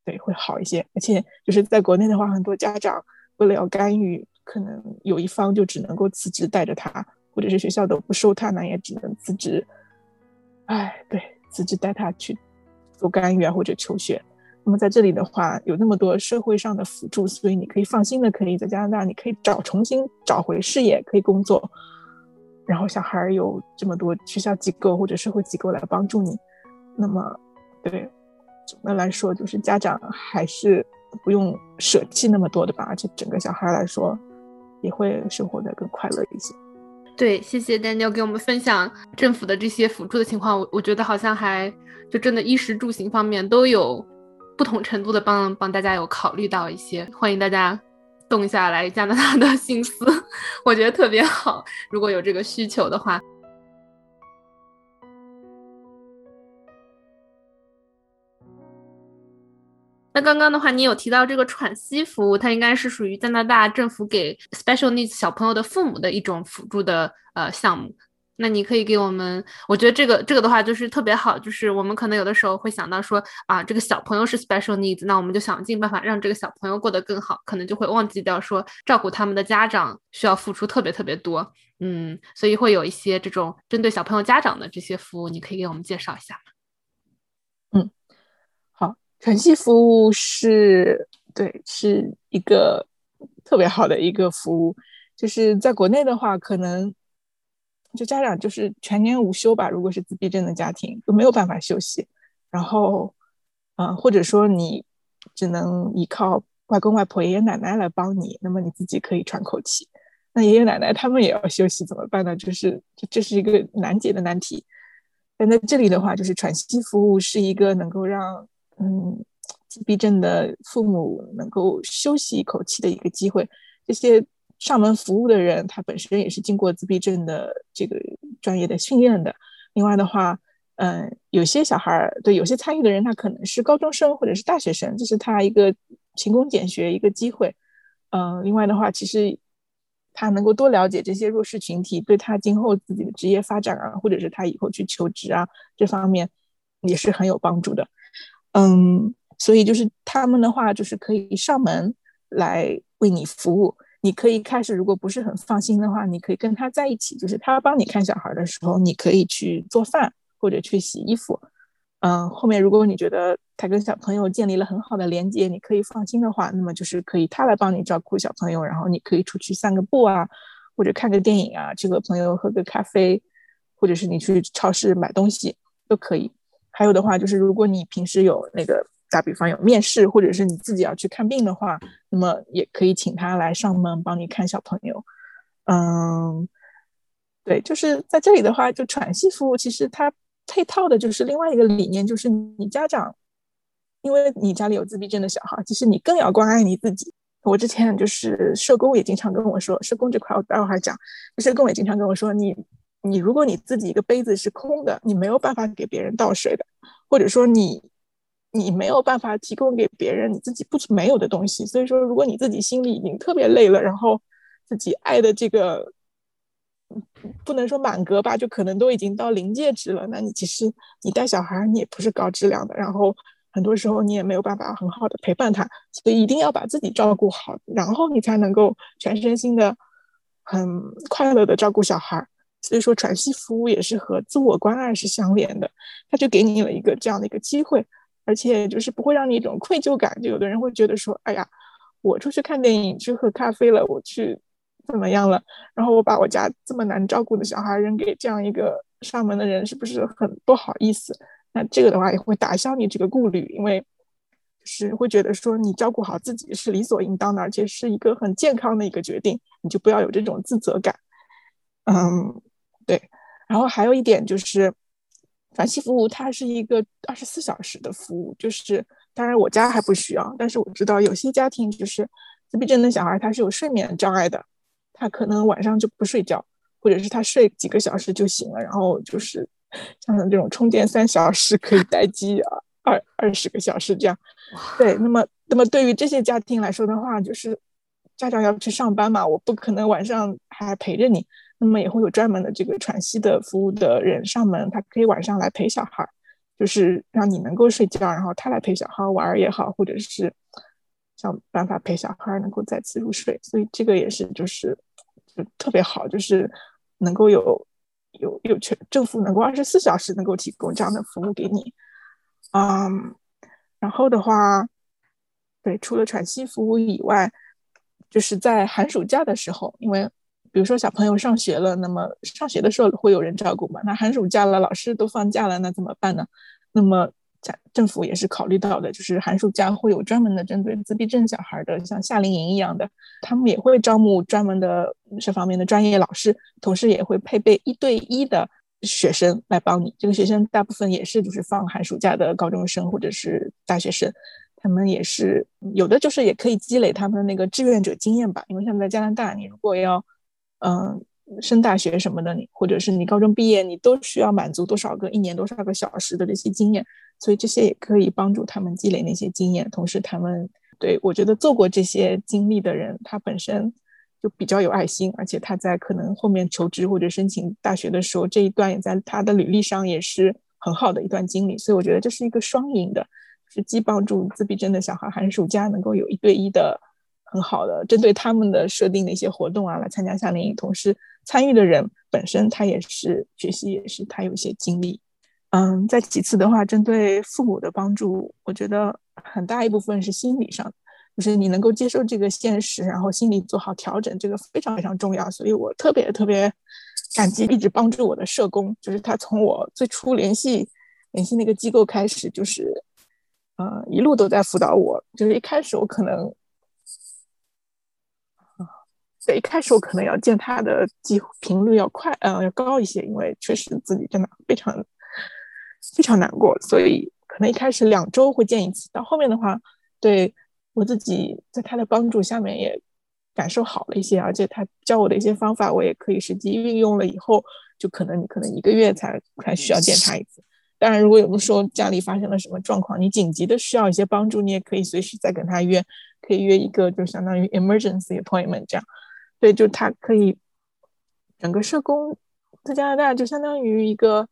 对，会好一些。而且就是在国内的话，很多家长为了要干预，可能有一方就只能够辞职带着他，或者是学校都不收他，那也只能辞职。哎，对。辞职带他去做干预啊，或者求学。那么在这里的话，有那么多社会上的辅助，所以你可以放心的，可以在加拿大，你可以找重新找回事业，可以工作。然后小孩有这么多学校机构或者社会机构来帮助你。那么，对总的来说，就是家长还是不用舍弃那么多的吧，而且整个小孩来说，也会生活的更快乐一些。对，谢谢 Daniel 给我们分享政府的这些辅助的情况，我我觉得好像还就真的衣食住行方面都有不同程度的帮帮大家有考虑到一些，欢迎大家动一下来加拿大的 心思，我觉得特别好，如果有这个需求的话。那刚刚的话，你有提到这个喘息服务，它应该是属于加拿大政府给 special needs 小朋友的父母的一种辅助的呃项目。那你可以给我们，我觉得这个这个的话就是特别好，就是我们可能有的时候会想到说啊，这个小朋友是 special needs，那我们就想尽办法让这个小朋友过得更好，可能就会忘记掉说照顾他们的家长需要付出特别特别多。嗯，所以会有一些这种针对小朋友家长的这些服务，你可以给我们介绍一下？喘息服务是对，是一个特别好的一个服务。就是在国内的话，可能就家长就是全年无休吧。如果是自闭症的家庭，就没有办法休息。然后，嗯，或者说你只能依靠外公外婆、爷爷奶奶来帮你，那么你自己可以喘口气。那爷爷奶奶他们也要休息，怎么办呢？就是这这是一个难解的难题。但在这里的话，就是喘息服务是一个能够让嗯，自闭症的父母能够休息一口气的一个机会。这些上门服务的人，他本身也是经过自闭症的这个专业的训练的。另外的话，嗯，有些小孩儿对有些参与的人，他可能是高中生或者是大学生，这是他一个勤工俭学一个机会。嗯，另外的话，其实他能够多了解这些弱势群体，对他今后自己的职业发展啊，或者是他以后去求职啊这方面也是很有帮助的。嗯，所以就是他们的话，就是可以上门来为你服务。你可以开始，如果不是很放心的话，你可以跟他在一起，就是他帮你看小孩的时候，你可以去做饭或者去洗衣服。嗯，后面如果你觉得他跟小朋友建立了很好的连接，你可以放心的话，那么就是可以他来帮你照顾小朋友，然后你可以出去散个步啊，或者看个电影啊，去和朋友喝个咖啡，或者是你去超市买东西都可以。还有的话，就是如果你平时有那个打比方有面试，或者是你自己要去看病的话，那么也可以请他来上门帮你看小朋友。嗯，对，就是在这里的话，就喘息服务其实它配套的就是另外一个理念，就是你家长，因为你家里有自闭症的小孩，其实你更要关爱你自己。我之前就是社工也经常跟我说，社工这块我待会儿还讲，社工也经常跟我说，你你如果你自己一个杯子是空的，你没有办法给别人倒水的，或者说你你没有办法提供给别人你自己不没有的东西。所以说，如果你自己心里已经特别累了，然后自己爱的这个不能说满格吧，就可能都已经到临界值了，那你其实你带小孩你也不是高质量的，然后。很多时候你也没有办法很好的陪伴他，所以一定要把自己照顾好，然后你才能够全身心的、很快乐的照顾小孩。所以说，喘息服务也是和自我关爱是相连的，他就给你了一个这样的一个机会，而且就是不会让你一种愧疚感。就有的人会觉得说：“哎呀，我出去看电影、去喝咖啡了，我去怎么样了？然后我把我家这么难照顾的小孩扔给这样一个上门的人，是不是很不好意思？”那这个的话也会打消你这个顾虑，因为就是会觉得说你照顾好自己是理所应当的，而且是一个很健康的一个决定，你就不要有这种自责感。嗯，对。然后还有一点就是，喘息服务它是一个二十四小时的服务，就是当然我家还不需要，但是我知道有些家庭就是自闭症的小孩他是有睡眠障碍的，他可能晚上就不睡觉，或者是他睡几个小时就醒了，然后就是。像这种充电三小时可以待机啊，二二十个小时这样。对，那么那么对于这些家庭来说的话，就是家长要去上班嘛，我不可能晚上还陪着你。那么也会有专门的这个喘息的服务的人上门，他可以晚上来陪小孩，就是让你能够睡觉，然后他来陪小孩玩也好，或者是想办法陪小孩能够再次入睡。所以这个也是就是就特别好，就是能够有。有有权政府能够二十四小时能够提供这样的服务给你，嗯，然后的话，对，除了喘息服务以外，就是在寒暑假的时候，因为比如说小朋友上学了，那么上学的时候会有人照顾嘛？那寒暑假了，老师都放假了，那怎么办呢？那么政政府也是考虑到的，就是寒暑假会有专门的针对自闭症小孩的，像夏令营一样的，他们也会招募专门的这方面的专业老师，同时也会配备一对一的学生来帮你。这个学生大部分也是就是放寒暑假的高中生或者是大学生，他们也是有的就是也可以积累他们的那个志愿者经验吧。因为像在加拿大，你如果要嗯升大学什么的，你或者是你高中毕业，你都需要满足多少个一年多少个小时的这些经验。所以这些也可以帮助他们积累那些经验，同时他们对我觉得做过这些经历的人，他本身就比较有爱心，而且他在可能后面求职或者申请大学的时候，这一段也在他的履历上也是很好的一段经历。所以我觉得这是一个双赢的，是既帮助自闭症的小孩寒暑假能够有一对一的很好的针对他们的设定的一些活动啊，来参加夏令营，同时参与的人本身他也是学习也是他有一些经历。嗯，再其次的话，针对父母的帮助，我觉得很大一部分是心理上，就是你能够接受这个现实，然后心理做好调整，这个非常非常重要。所以我特别特别感激一直帮助我的社工，就是他从我最初联系联系那个机构开始，就是呃一路都在辅导我。就是一开始我可能，对，一开始我可能要见他的机频率要快，嗯，要高一些，因为确实自己真的非常。非常难过，所以可能一开始两周会见一次，到后面的话，对我自己在他的帮助下面也感受好了一些，而且他教我的一些方法，我也可以实际运用了。以后就可能你可能一个月才才需要见他一次。当然，如果有的时候家里发生了什么状况，你紧急的需要一些帮助，你也可以随时再跟他约，可以约一个就相当于 emergency appointment 这样。对，就他可以整个社工在加拿大就相当于一个。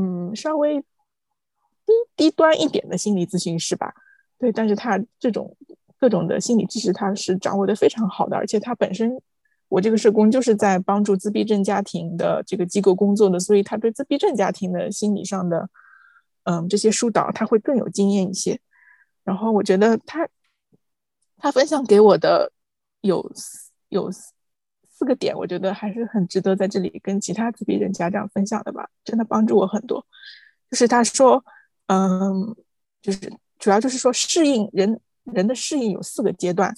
嗯，稍微低低端一点的心理咨询师吧，对，但是他这种各种的心理知识他是掌握的非常好的，而且他本身，我这个社工就是在帮助自闭症家庭的这个机构工作的，所以他对自闭症家庭的心理上的，嗯，这些疏导他会更有经验一些。然后我觉得他他分享给我的有有。四个点，我觉得还是很值得在这里跟其他自闭症家长分享的吧，真的帮助我很多。就是他说，嗯，就是主要就是说适应人人的适应有四个阶段，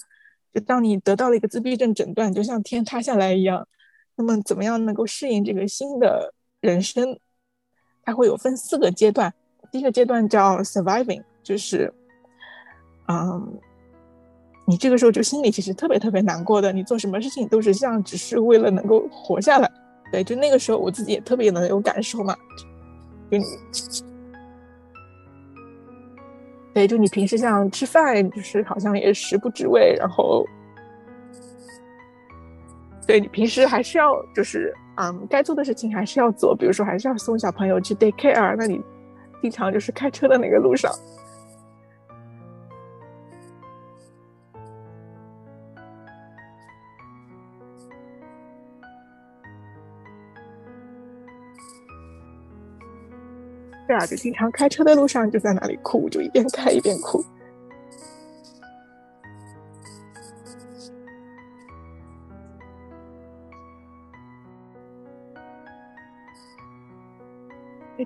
就当你得到了一个自闭症诊断，就像天塌下来一样，那么怎么样能够适应这个新的人生？它会有分四个阶段，第一个阶段叫 surviving，就是，嗯。你这个时候就心里其实特别特别难过的，你做什么事情都是像只是为了能够活下来。对，就那个时候我自己也特别能有感受嘛，就你，对，就你平时像吃饭，就是好像也食不知味，然后，对你平时还是要就是嗯，该做的事情还是要做，比如说还是要送小朋友去 day care，那你经常就是开车的那个路上。对啊，就经常开车的路上就在那里哭，就一边开一边哭。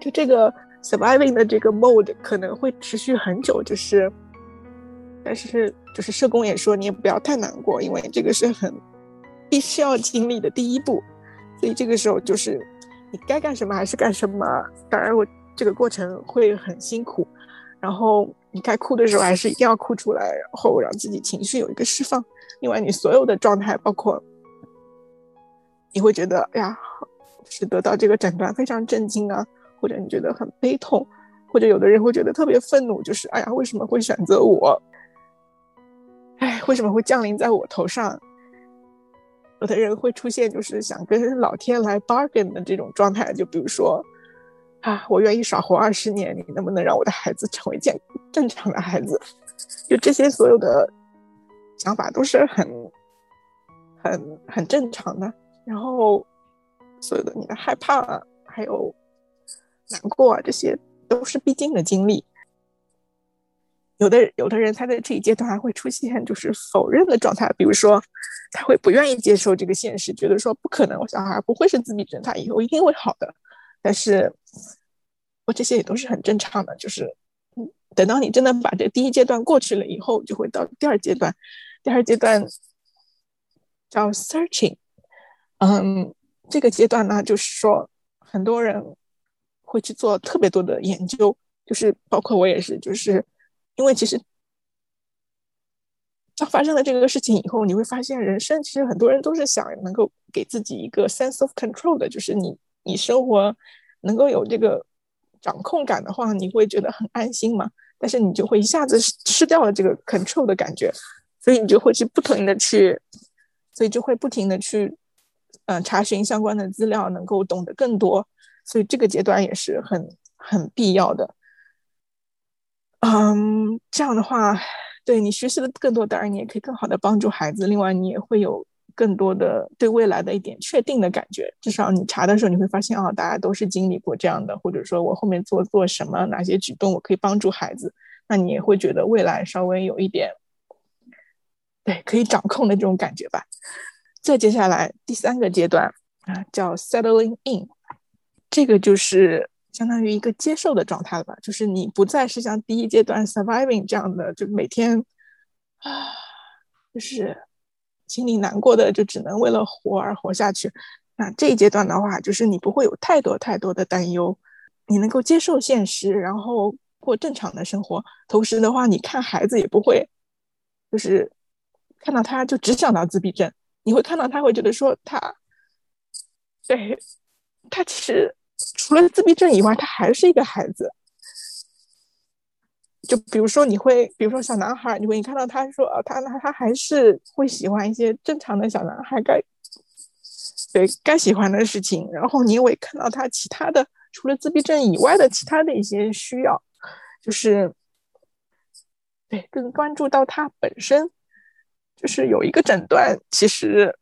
就这个 surviving 的这个 mode 可能会持续很久，就是，但是就是社工也说你也不要太难过，因为这个是很必须要经历的第一步，所以这个时候就是你该干什么还是干什么。当然我。这个过程会很辛苦，然后你该哭的时候还是一定要哭出来，然后让自己情绪有一个释放。另外，你所有的状态，包括你会觉得，哎呀，是得到这个诊断非常震惊啊，或者你觉得很悲痛，或者有的人会觉得特别愤怒，就是哎呀，为什么会选择我？哎，为什么会降临在我头上？有的人会出现就是想跟老天来 bargain 的这种状态，就比如说。啊，我愿意少活二十年，你能不能让我的孩子成为健正常的孩子？就这些所有的想法都是很、很、很正常的。然后，所有的你的害怕还有难过啊，这些都是必经的经历。有的有的人他在这一阶段还会出现就是否认的状态，比如说他会不愿意接受这个现实，觉得说不可能，我小孩不会是自闭症，他以后一定会好的。但是，我这些也都是很正常的。就是，等到你真的把这第一阶段过去了以后，就会到第二阶段。第二阶段叫 searching，嗯，这个阶段呢，就是说很多人会去做特别多的研究，就是包括我也是，就是因为其实当发生了这个事情以后，你会发现人生其实很多人都是想能够给自己一个 sense of control 的，就是你。你生活能够有这个掌控感的话，你会觉得很安心嘛？但是你就会一下子失掉了这个 control 的感觉，所以你就会去不停的去，所以就会不停的去，嗯，查询相关的资料，能够懂得更多。所以这个阶段也是很很必要的。嗯，这样的话，对你学习的更多，当然你也可以更好的帮助孩子。另外，你也会有。更多的对未来的一点确定的感觉，至少你查的时候你会发现啊，大家都是经历过这样的，或者说我后面做做什么，哪些举动我可以帮助孩子，那你也会觉得未来稍微有一点，对，可以掌控的这种感觉吧。再接下来第三个阶段啊，叫 settling in，这个就是相当于一个接受的状态了吧，就是你不再是像第一阶段 surviving 这样的，就每天啊，就是。心里难过的就只能为了活而活下去。那这一阶段的话，就是你不会有太多太多的担忧，你能够接受现实，然后过正常的生活。同时的话，你看孩子也不会，就是看到他就只想到自闭症。你会看到他会觉得说他，对，他其实除了自闭症以外，他还是一个孩子。就比如说，你会，比如说小男孩，你会你看到他说，呃，他他他还是会喜欢一些正常的小男孩该对该喜欢的事情，然后你也会看到他其他的除了自闭症以外的其他的一些需要，就是对更关注到他本身，就是有一个诊断，其实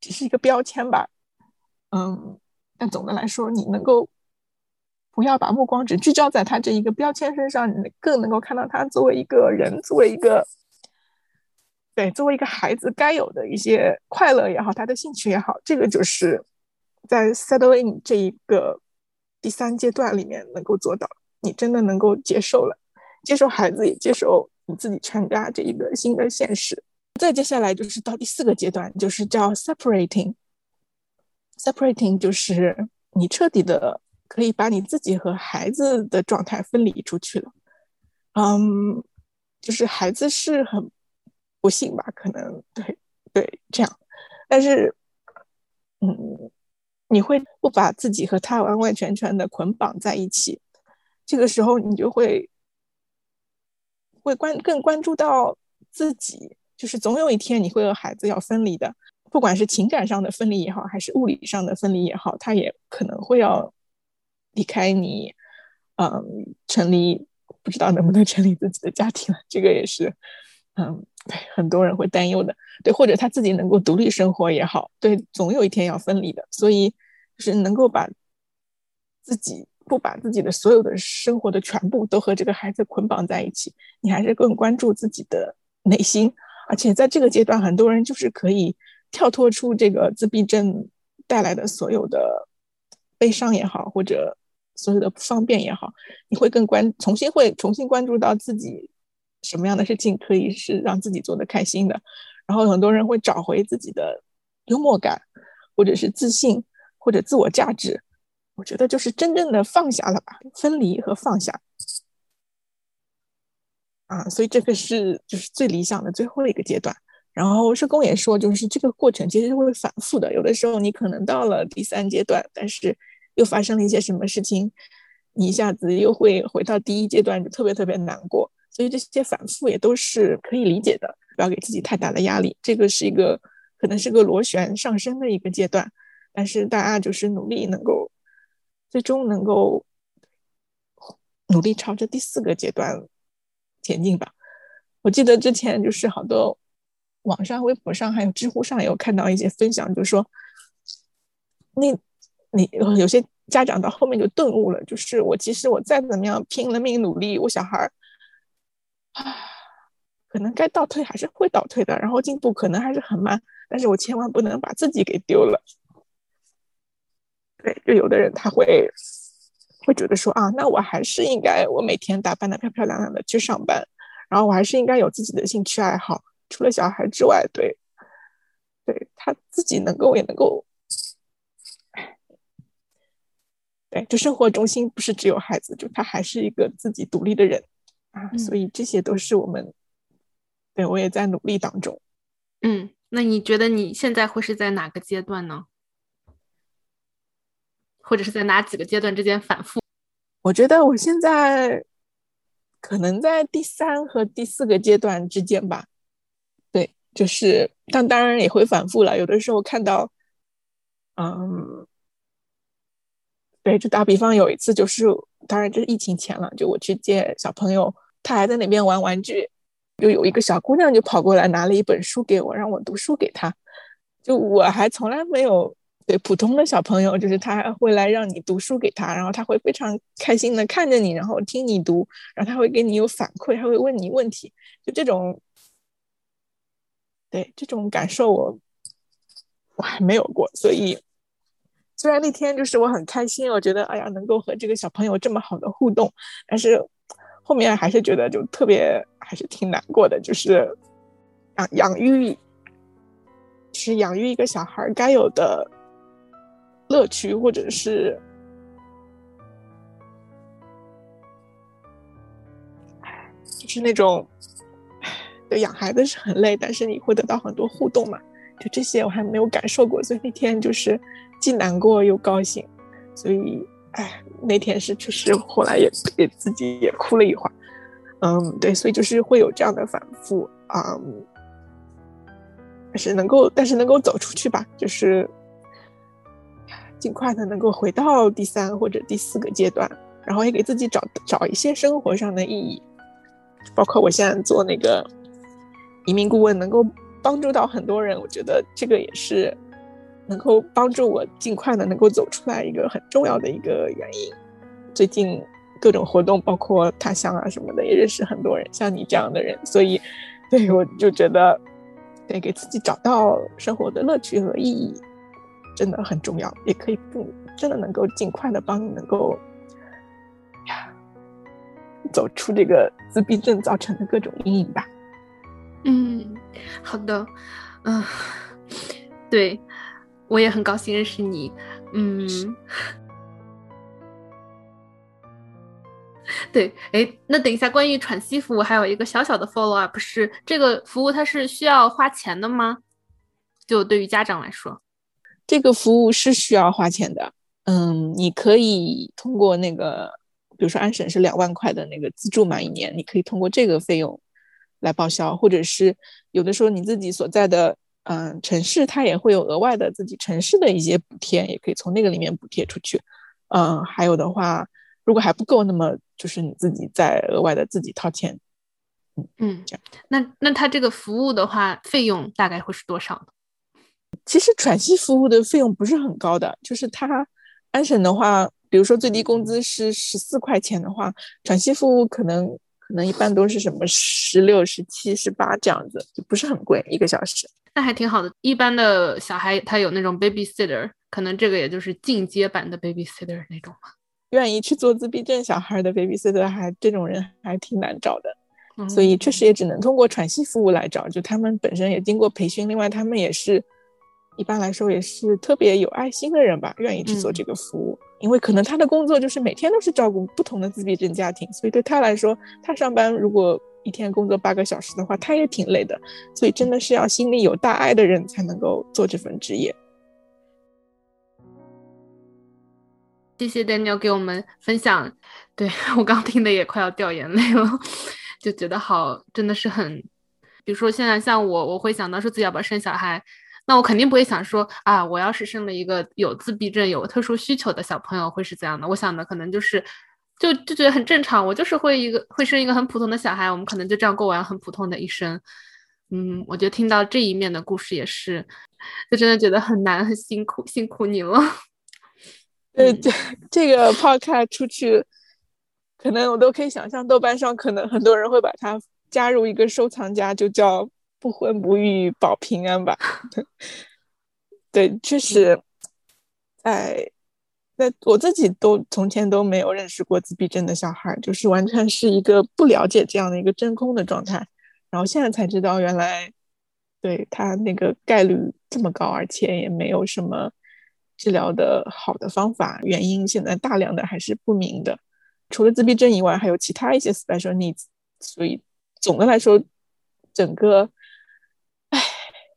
只是一个标签吧，嗯，但总的来说，你能够。不要把目光只聚焦在他这一个标签身上，你更能够看到他作为一个人，作为一个对，作为一个孩子该有的一些快乐也好，他的兴趣也好，这个就是在 settling 这一个第三阶段里面能够做到，你真的能够接受了，接受孩子，也接受你自己全家这一个新的现实。再接下来就是到第四个阶段，就是叫 separating，separating 就是你彻底的。可以把你自己和孩子的状态分离出去了，嗯，就是孩子是很不幸吧，可能对对这样，但是嗯，你会不把自己和他完完全全的捆绑在一起，这个时候你就会会关更关注到自己，就是总有一天你会和孩子要分离的。不管是情感上的分离也好，还是物理上的分离也好，他也可能会要离开你，嗯，成立不知道能不能成立自己的家庭了。这个也是，嗯，对，很多人会担忧的。对，或者他自己能够独立生活也好，对，总有一天要分离的。所以，就是能够把自己不把自己的所有的生活的全部都和这个孩子捆绑在一起，你还是更关注自己的内心。而且在这个阶段，很多人就是可以。跳脱出这个自闭症带来的所有的悲伤也好，或者所有的不方便也好，你会更关重新会重新关注到自己什么样的事情可以是让自己做的开心的，然后很多人会找回自己的幽默感，或者是自信，或者自我价值。我觉得就是真正的放下了吧，分离和放下啊，所以这个是就是最理想的最后一个阶段。然后社工也说，就是这个过程其实会反复的。有的时候你可能到了第三阶段，但是又发生了一些什么事情，你一下子又会回到第一阶段，就特别特别难过。所以这些反复也都是可以理解的，不要给自己太大的压力。这个是一个可能是个螺旋上升的一个阶段，但是大家就是努力能够最终能够努力朝着第四个阶段前进吧。我记得之前就是好多。网上、微博上还有知乎上有看到一些分享，就是说，那你有些家长到后面就顿悟了，就是我其实我再怎么样拼了命努力，我小孩儿啊，可能该倒退还是会倒退的，然后进步可能还是很慢，但是我千万不能把自己给丢了。对，就有的人他会会觉得说啊，那我还是应该我每天打扮的漂漂亮亮的去上班，然后我还是应该有自己的兴趣爱好。除了小孩之外，对，对他自己能够也能够，对，就生活中心不是只有孩子，就他还是一个自己独立的人啊，所以这些都是我们，对我也在努力当中。嗯，那你觉得你现在会是在哪个阶段呢？或者是在哪几个阶段之间反复？我觉得我现在可能在第三和第四个阶段之间吧。对就是，但当然也会反复了。有的时候看到，嗯，对，就打比方，有一次就是，当然这是疫情前了，就我去接小朋友，他还在那边玩玩具，就有一个小姑娘就跑过来拿了一本书给我，让我读书给她。就我还从来没有对普通的小朋友，就是他会来让你读书给他，然后他会非常开心的看着你，然后听你读，然后他会给你有反馈，他会问你问题，就这种。对这种感受，我我还没有过，所以虽然那天就是我很开心，我觉得哎呀能够和这个小朋友这么好的互动，但是后面还是觉得就特别还是挺难过的，就是养养育是养育一个小孩该有的乐趣，或者是就是那种。对，养孩子是很累，但是你会得到很多互动嘛？就这些我还没有感受过，所以那天就是既难过又高兴。所以，哎，那天是确实后来也给自己也哭了一会儿。嗯，对，所以就是会有这样的反复啊。但是能够，但是能够走出去吧，就是尽快的能够回到第三或者第四个阶段，然后也给自己找找一些生活上的意义，包括我现在做那个。移民顾问能够帮助到很多人，我觉得这个也是能够帮助我尽快的能够走出来一个很重要的一个原因。最近各种活动，包括他乡啊什么的，也认识很多人，像你这样的人，所以对我就觉得，得给自己找到生活的乐趣和意义，真的很重要，也可以更真的能够尽快的帮你能够呀走出这个自闭症造成的各种阴影吧。嗯，好的，嗯，对，我也很高兴认识你，嗯，对，哎，那等一下，关于喘息服务还有一个小小的 follow up，是这个服务它是需要花钱的吗？就对于家长来说，这个服务是需要花钱的。嗯，你可以通过那个，比如说安省是两万块的那个资助满，一年你可以通过这个费用来报销，或者是有的时候你自己所在的嗯城市它也会有额外的自己城市的一些补贴，也可以从那个里面补贴出去。嗯，还有的话，如果还不够，那么就是你自己再额外的自己掏钱。嗯嗯，这样。那那它这个服务的话，费用大概会是多少呢？其实喘息服务的费用不是很高的，就是它安省的话，比如说最低工资是十四块钱的话，喘息服务可能可能一般都是什么十六、十七、十八这样子，就不是很贵一个小时。那还挺好的。一般的小孩他有那种 babysitter，可能这个也就是进阶版的 babysitter 那种吧。愿意去做自闭症小孩的 babysitter 还这种人还挺难找的，所以确实也只能通过喘息服务来找。就他们本身也经过培训，另外他们也是。一般来说也是特别有爱心的人吧，愿意去做这个服务，因为可能他的工作就是每天都是照顾不同的自闭症家庭，所以对他来说，他上班如果一天工作八个小时的话，他也挺累的，所以真的是要心里有大爱的人才能够做这份职业。谢谢 Daniel 给我们分享，对 我刚听的也快要掉眼泪了，就觉得好，真的是很，比如说现在像我，我会想到说自己要不要生小孩。那我肯定不会想说啊，我要是生了一个有自闭症、有特殊需求的小朋友会是怎样的？我想的可能就是，就就觉得很正常。我就是会一个会生一个很普通的小孩，我们可能就这样过完很普通的一生。嗯，我觉得听到这一面的故事也是，就真的觉得很难、很辛苦，辛苦你了。呃，这这个 podcast 出去，可能我都可以想象，豆瓣上可能很多人会把它加入一个收藏夹，就叫。不婚不育保平安吧，对，确实，在那我自己都从前都没有认识过自闭症的小孩，就是完全是一个不了解这样的一个真空的状态，然后现在才知道原来对他那个概率这么高，而且也没有什么治疗的好的方法，原因现在大量的还是不明的，除了自闭症以外，还有其他一些 special needs，所以总的来说，整个。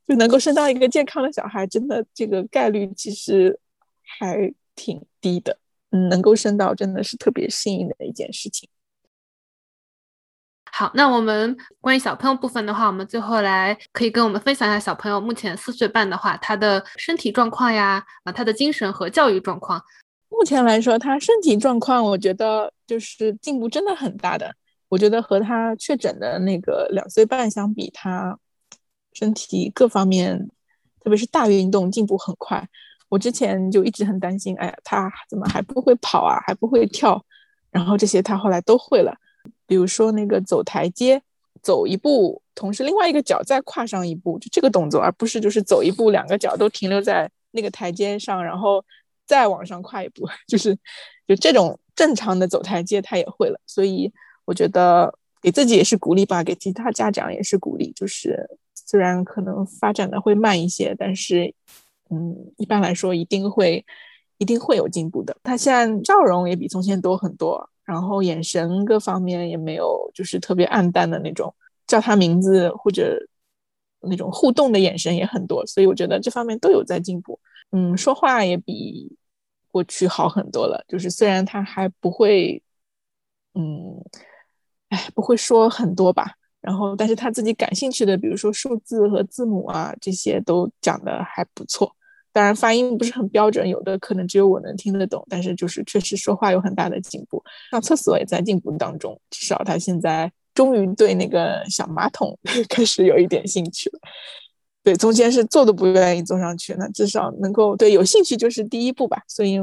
就能够生到一个健康的小孩，真的这个概率其实还挺低的。嗯，能够生到真的是特别幸运的一件事情。好，那我们关于小朋友部分的话，我们最后来可以跟我们分享一下小朋友目前四岁半的话，他的身体状况呀，啊，他的精神和教育状况。目前来说，他身体状况，我觉得就是进步真的很大的。我觉得和他确诊的那个两岁半相比，他。身体各方面，特别是大运动进步很快。我之前就一直很担心，哎呀，他怎么还不会跑啊，还不会跳？然后这些他后来都会了。比如说那个走台阶，走一步，同时另外一个脚再跨上一步，就这个动作，而不是就是走一步，两个脚都停留在那个台阶上，然后再往上跨一步，就是就这种正常的走台阶他也会了。所以我觉得给自己也是鼓励吧，给其他家长也是鼓励，就是。虽然可能发展的会慢一些，但是，嗯，一般来说一定会，一定会有进步的。他现在笑容也比从前多很多，然后眼神各方面也没有就是特别暗淡的那种，叫他名字或者那种互动的眼神也很多，所以我觉得这方面都有在进步。嗯，说话也比过去好很多了。就是虽然他还不会，嗯，哎，不会说很多吧。然后，但是他自己感兴趣的，比如说数字和字母啊，这些都讲的还不错。当然发音不是很标准，有的可能只有我能听得懂。但是就是确实说话有很大的进步，上厕所也在进步当中。至少他现在终于对那个小马桶 开始有一点兴趣了。对，中间是坐都不愿意坐上去，那至少能够对有兴趣就是第一步吧。所以，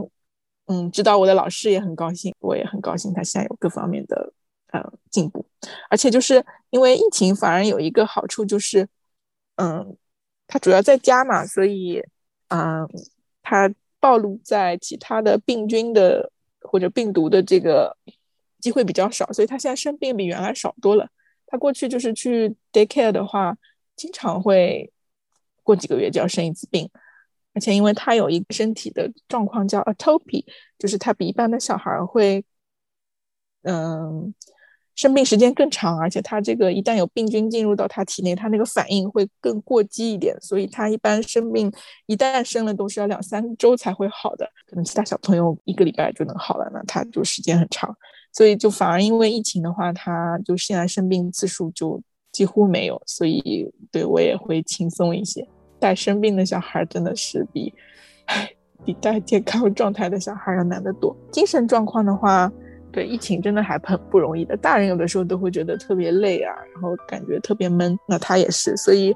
嗯，指导我的老师也很高兴，我也很高兴他现在有各方面的。呃，进步，而且就是因为疫情，反而有一个好处就是，嗯，他主要在家嘛，所以，嗯，他暴露在其他的病菌的或者病毒的这个机会比较少，所以他现在生病比原来少多了。他过去就是去 daycare 的话，经常会过几个月就要生一次病，而且因为他有一个身体的状况叫 atopy，就是他比一般的小孩会。嗯。生病时间更长，而且他这个一旦有病菌进入到他体内，他那个反应会更过激一点，所以他一般生病一旦生了都是要两三周才会好的，可能其他小朋友一个礼拜就能好了，那他就时间很长，所以就反而因为疫情的话，他就现在生病次数就几乎没有，所以对我也会轻松一些。带生病的小孩真的是比，唉，比带健康状态的小孩要难得多。精神状况的话。对疫情真的还很不容易的，大人有的时候都会觉得特别累啊，然后感觉特别闷。那他也是，所以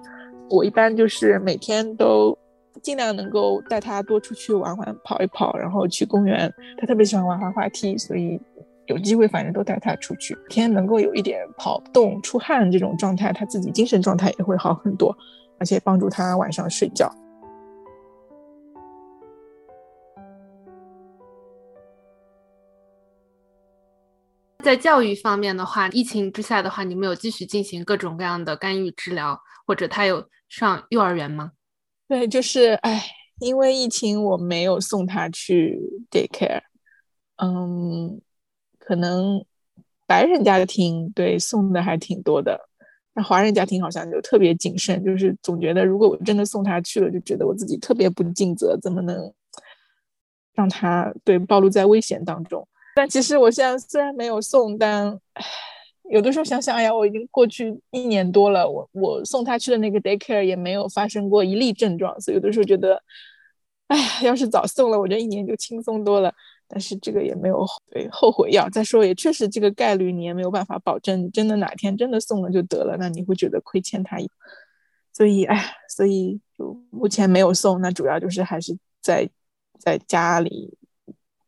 我一般就是每天都尽量能够带他多出去玩玩、跑一跑，然后去公园。他特别喜欢玩滑滑梯，所以有机会反正都带他出去。天能够有一点跑动、出汗这种状态，他自己精神状态也会好很多，而且帮助他晚上睡觉。在教育方面的话，疫情之下的话，你们有继续进行各种各样的干预治疗，或者他有上幼儿园吗？对，就是哎，因为疫情，我没有送他去 daycare。嗯，可能白人家庭对送的还挺多的，那华人家庭好像就特别谨慎，就是总觉得如果我真的送他去了，就觉得我自己特别不尽责，怎么能让他对暴露在危险当中？但其实我现在虽然没有送，但有的时候想想，哎呀，我已经过去一年多了，我我送他去的那个 daycare 也没有发生过一例症状，所以有的时候觉得，哎呀，要是早送了，我这一年就轻松多了。但是这个也没有对后悔药。再说也确实这个概率你也没有办法保证，真的哪天真的送了就得了，那你会觉得亏欠他一。所以哎，所以就目前没有送，那主要就是还是在在家里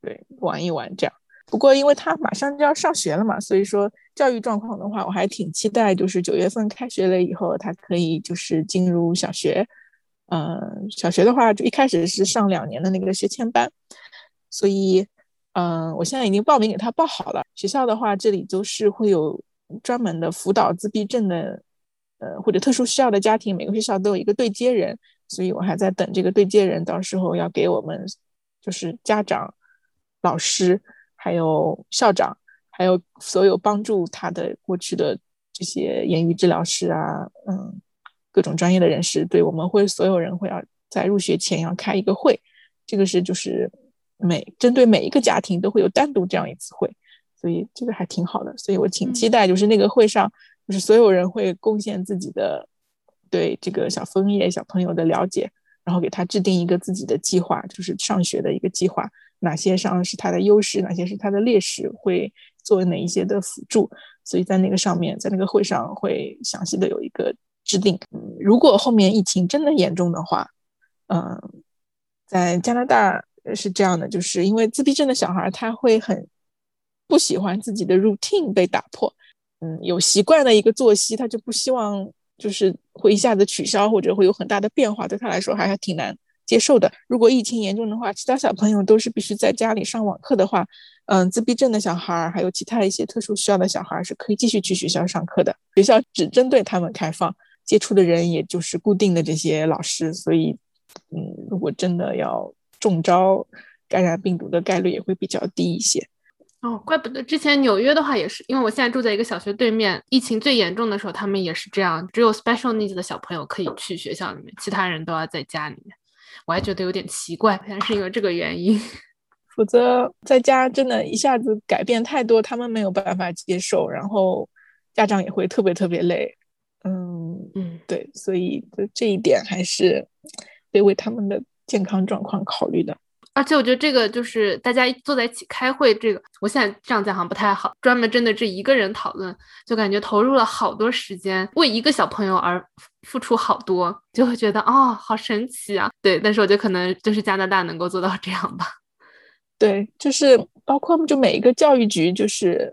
对玩一玩这样。不过，因为他马上就要上学了嘛，所以说教育状况的话，我还挺期待，就是九月份开学了以后，他可以就是进入小学。嗯，小学的话，就一开始是上两年的那个学前班，所以，嗯，我现在已经报名给他报好了。学校的话，这里都是会有专门的辅导自闭症的，呃，或者特殊需要的家庭，每个学校都有一个对接人，所以我还在等这个对接人，到时候要给我们就是家长、老师。还有校长，还有所有帮助他的过去的这些言语治疗师啊，嗯，各种专业的人士，对我们会所有人会要在入学前要开一个会，这个是就是每针对每一个家庭都会有单独这样一次会，所以这个还挺好的，所以我挺期待，就是那个会上，就是所有人会贡献自己的对这个小枫叶小朋友的了解，然后给他制定一个自己的计划，就是上学的一个计划。哪些上是他的优势，哪些是他的劣势，会做哪一些的辅助，所以在那个上面，在那个会上会详细的有一个制定。如果后面疫情真的严重的话，嗯，在加拿大是这样的，就是因为自闭症的小孩他会很不喜欢自己的 routine 被打破，嗯，有习惯的一个作息，他就不希望就是会一下子取消或者会有很大的变化，对他来说还还挺难。接受的。如果疫情严重的话，其他小朋友都是必须在家里上网课的话，嗯，自闭症的小孩还有其他一些特殊需要的小孩是可以继续去学校上课的。学校只针对他们开放，接触的人也就是固定的这些老师。所以，嗯，如果真的要中招感染病毒的概率也会比较低一些。哦，怪不得之前纽约的话也是，因为我现在住在一个小学对面，疫情最严重的时候，他们也是这样，只有 special needs 的小朋友可以去学校里面，其他人都要在家里面。我还觉得有点奇怪，好像是因为这个原因。否则在家真的一下子改变太多，他们没有办法接受，然后家长也会特别特别累。嗯嗯，对，所以这一点还是得为他们的健康状况考虑的。而且我觉得这个就是大家坐在一起开会，这个我现在这样讲好像不太好。专门针对这一个人讨论，就感觉投入了好多时间，为一个小朋友而付出好多，就会觉得哦，好神奇啊！对，但是我觉得可能就是加拿大能够做到这样吧。对，就是包括就每一个教育局，就是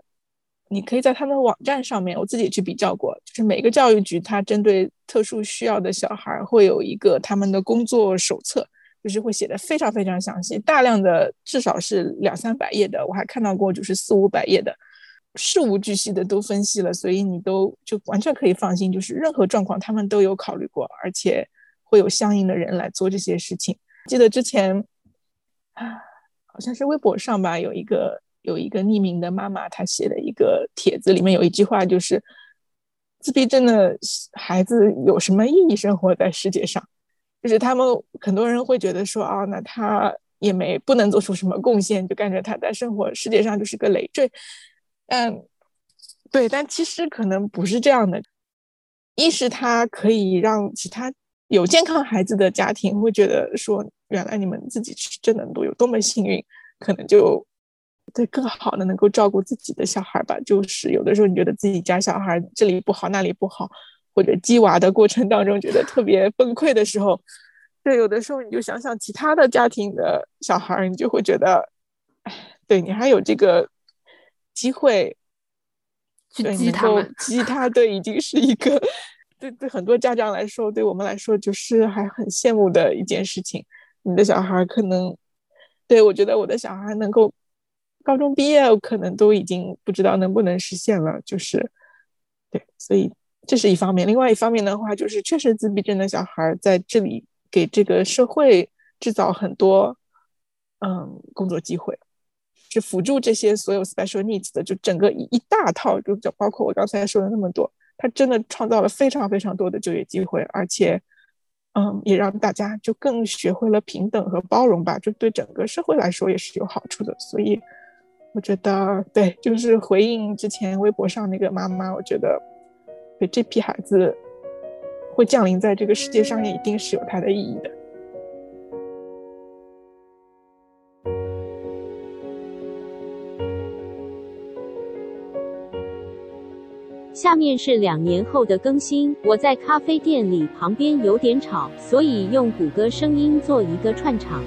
你可以在他们的网站上面，我自己去比较过，就是每个教育局它针对特殊需要的小孩会有一个他们的工作手册。就是会写的非常非常详细，大量的至少是两三百页的，我还看到过就是四五百页的，事无巨细的都分析了，所以你都就完全可以放心，就是任何状况他们都有考虑过，而且会有相应的人来做这些事情。记得之前啊，好像是微博上吧，有一个有一个匿名的妈妈，她写的一个帖子，里面有一句话，就是自闭症的孩子有什么意义生活在世界上？就是他们很多人会觉得说，啊，那他也没不能做出什么贡献，就感觉他在生活世界上就是个累赘。嗯，对，但其实可能不是这样的。一是他可以让其他有健康孩子的家庭会觉得说，原来你们自己是真能多有多么幸运，可能就对更好的能够照顾自己的小孩吧。就是有的时候你觉得自己家小孩这里不好那里不好，或者鸡娃的过程当中觉得特别崩溃的时候，对，有的时候你就想想其他的家庭的小孩，你就会觉得，哎，对你还有这个机会。去激他们，激他，对，已经是一个对对很多家长来说，对我们来说，就是还很羡慕的一件事情。你的小孩可能，对我觉得我的小孩能够高中毕业，可能都已经不知道能不能实现了。就是对，所以这是一方面。另外一方面的话，就是确实自闭症的小孩在这里给这个社会制造很多嗯工作机会。是辅助这些所有 special needs 的，就整个一一大套，就就包括我刚才说的那么多，他真的创造了非常非常多的就业机会，而且，嗯，也让大家就更学会了平等和包容吧，就对整个社会来说也是有好处的。所以，我觉得对，就是回应之前微博上那个妈妈，我觉得，对这批孩子会降临在这个世界上，也一定是有它的意义的。下面是两年后的更新。我在咖啡店里，旁边有点吵，所以用谷歌声音做一个串场。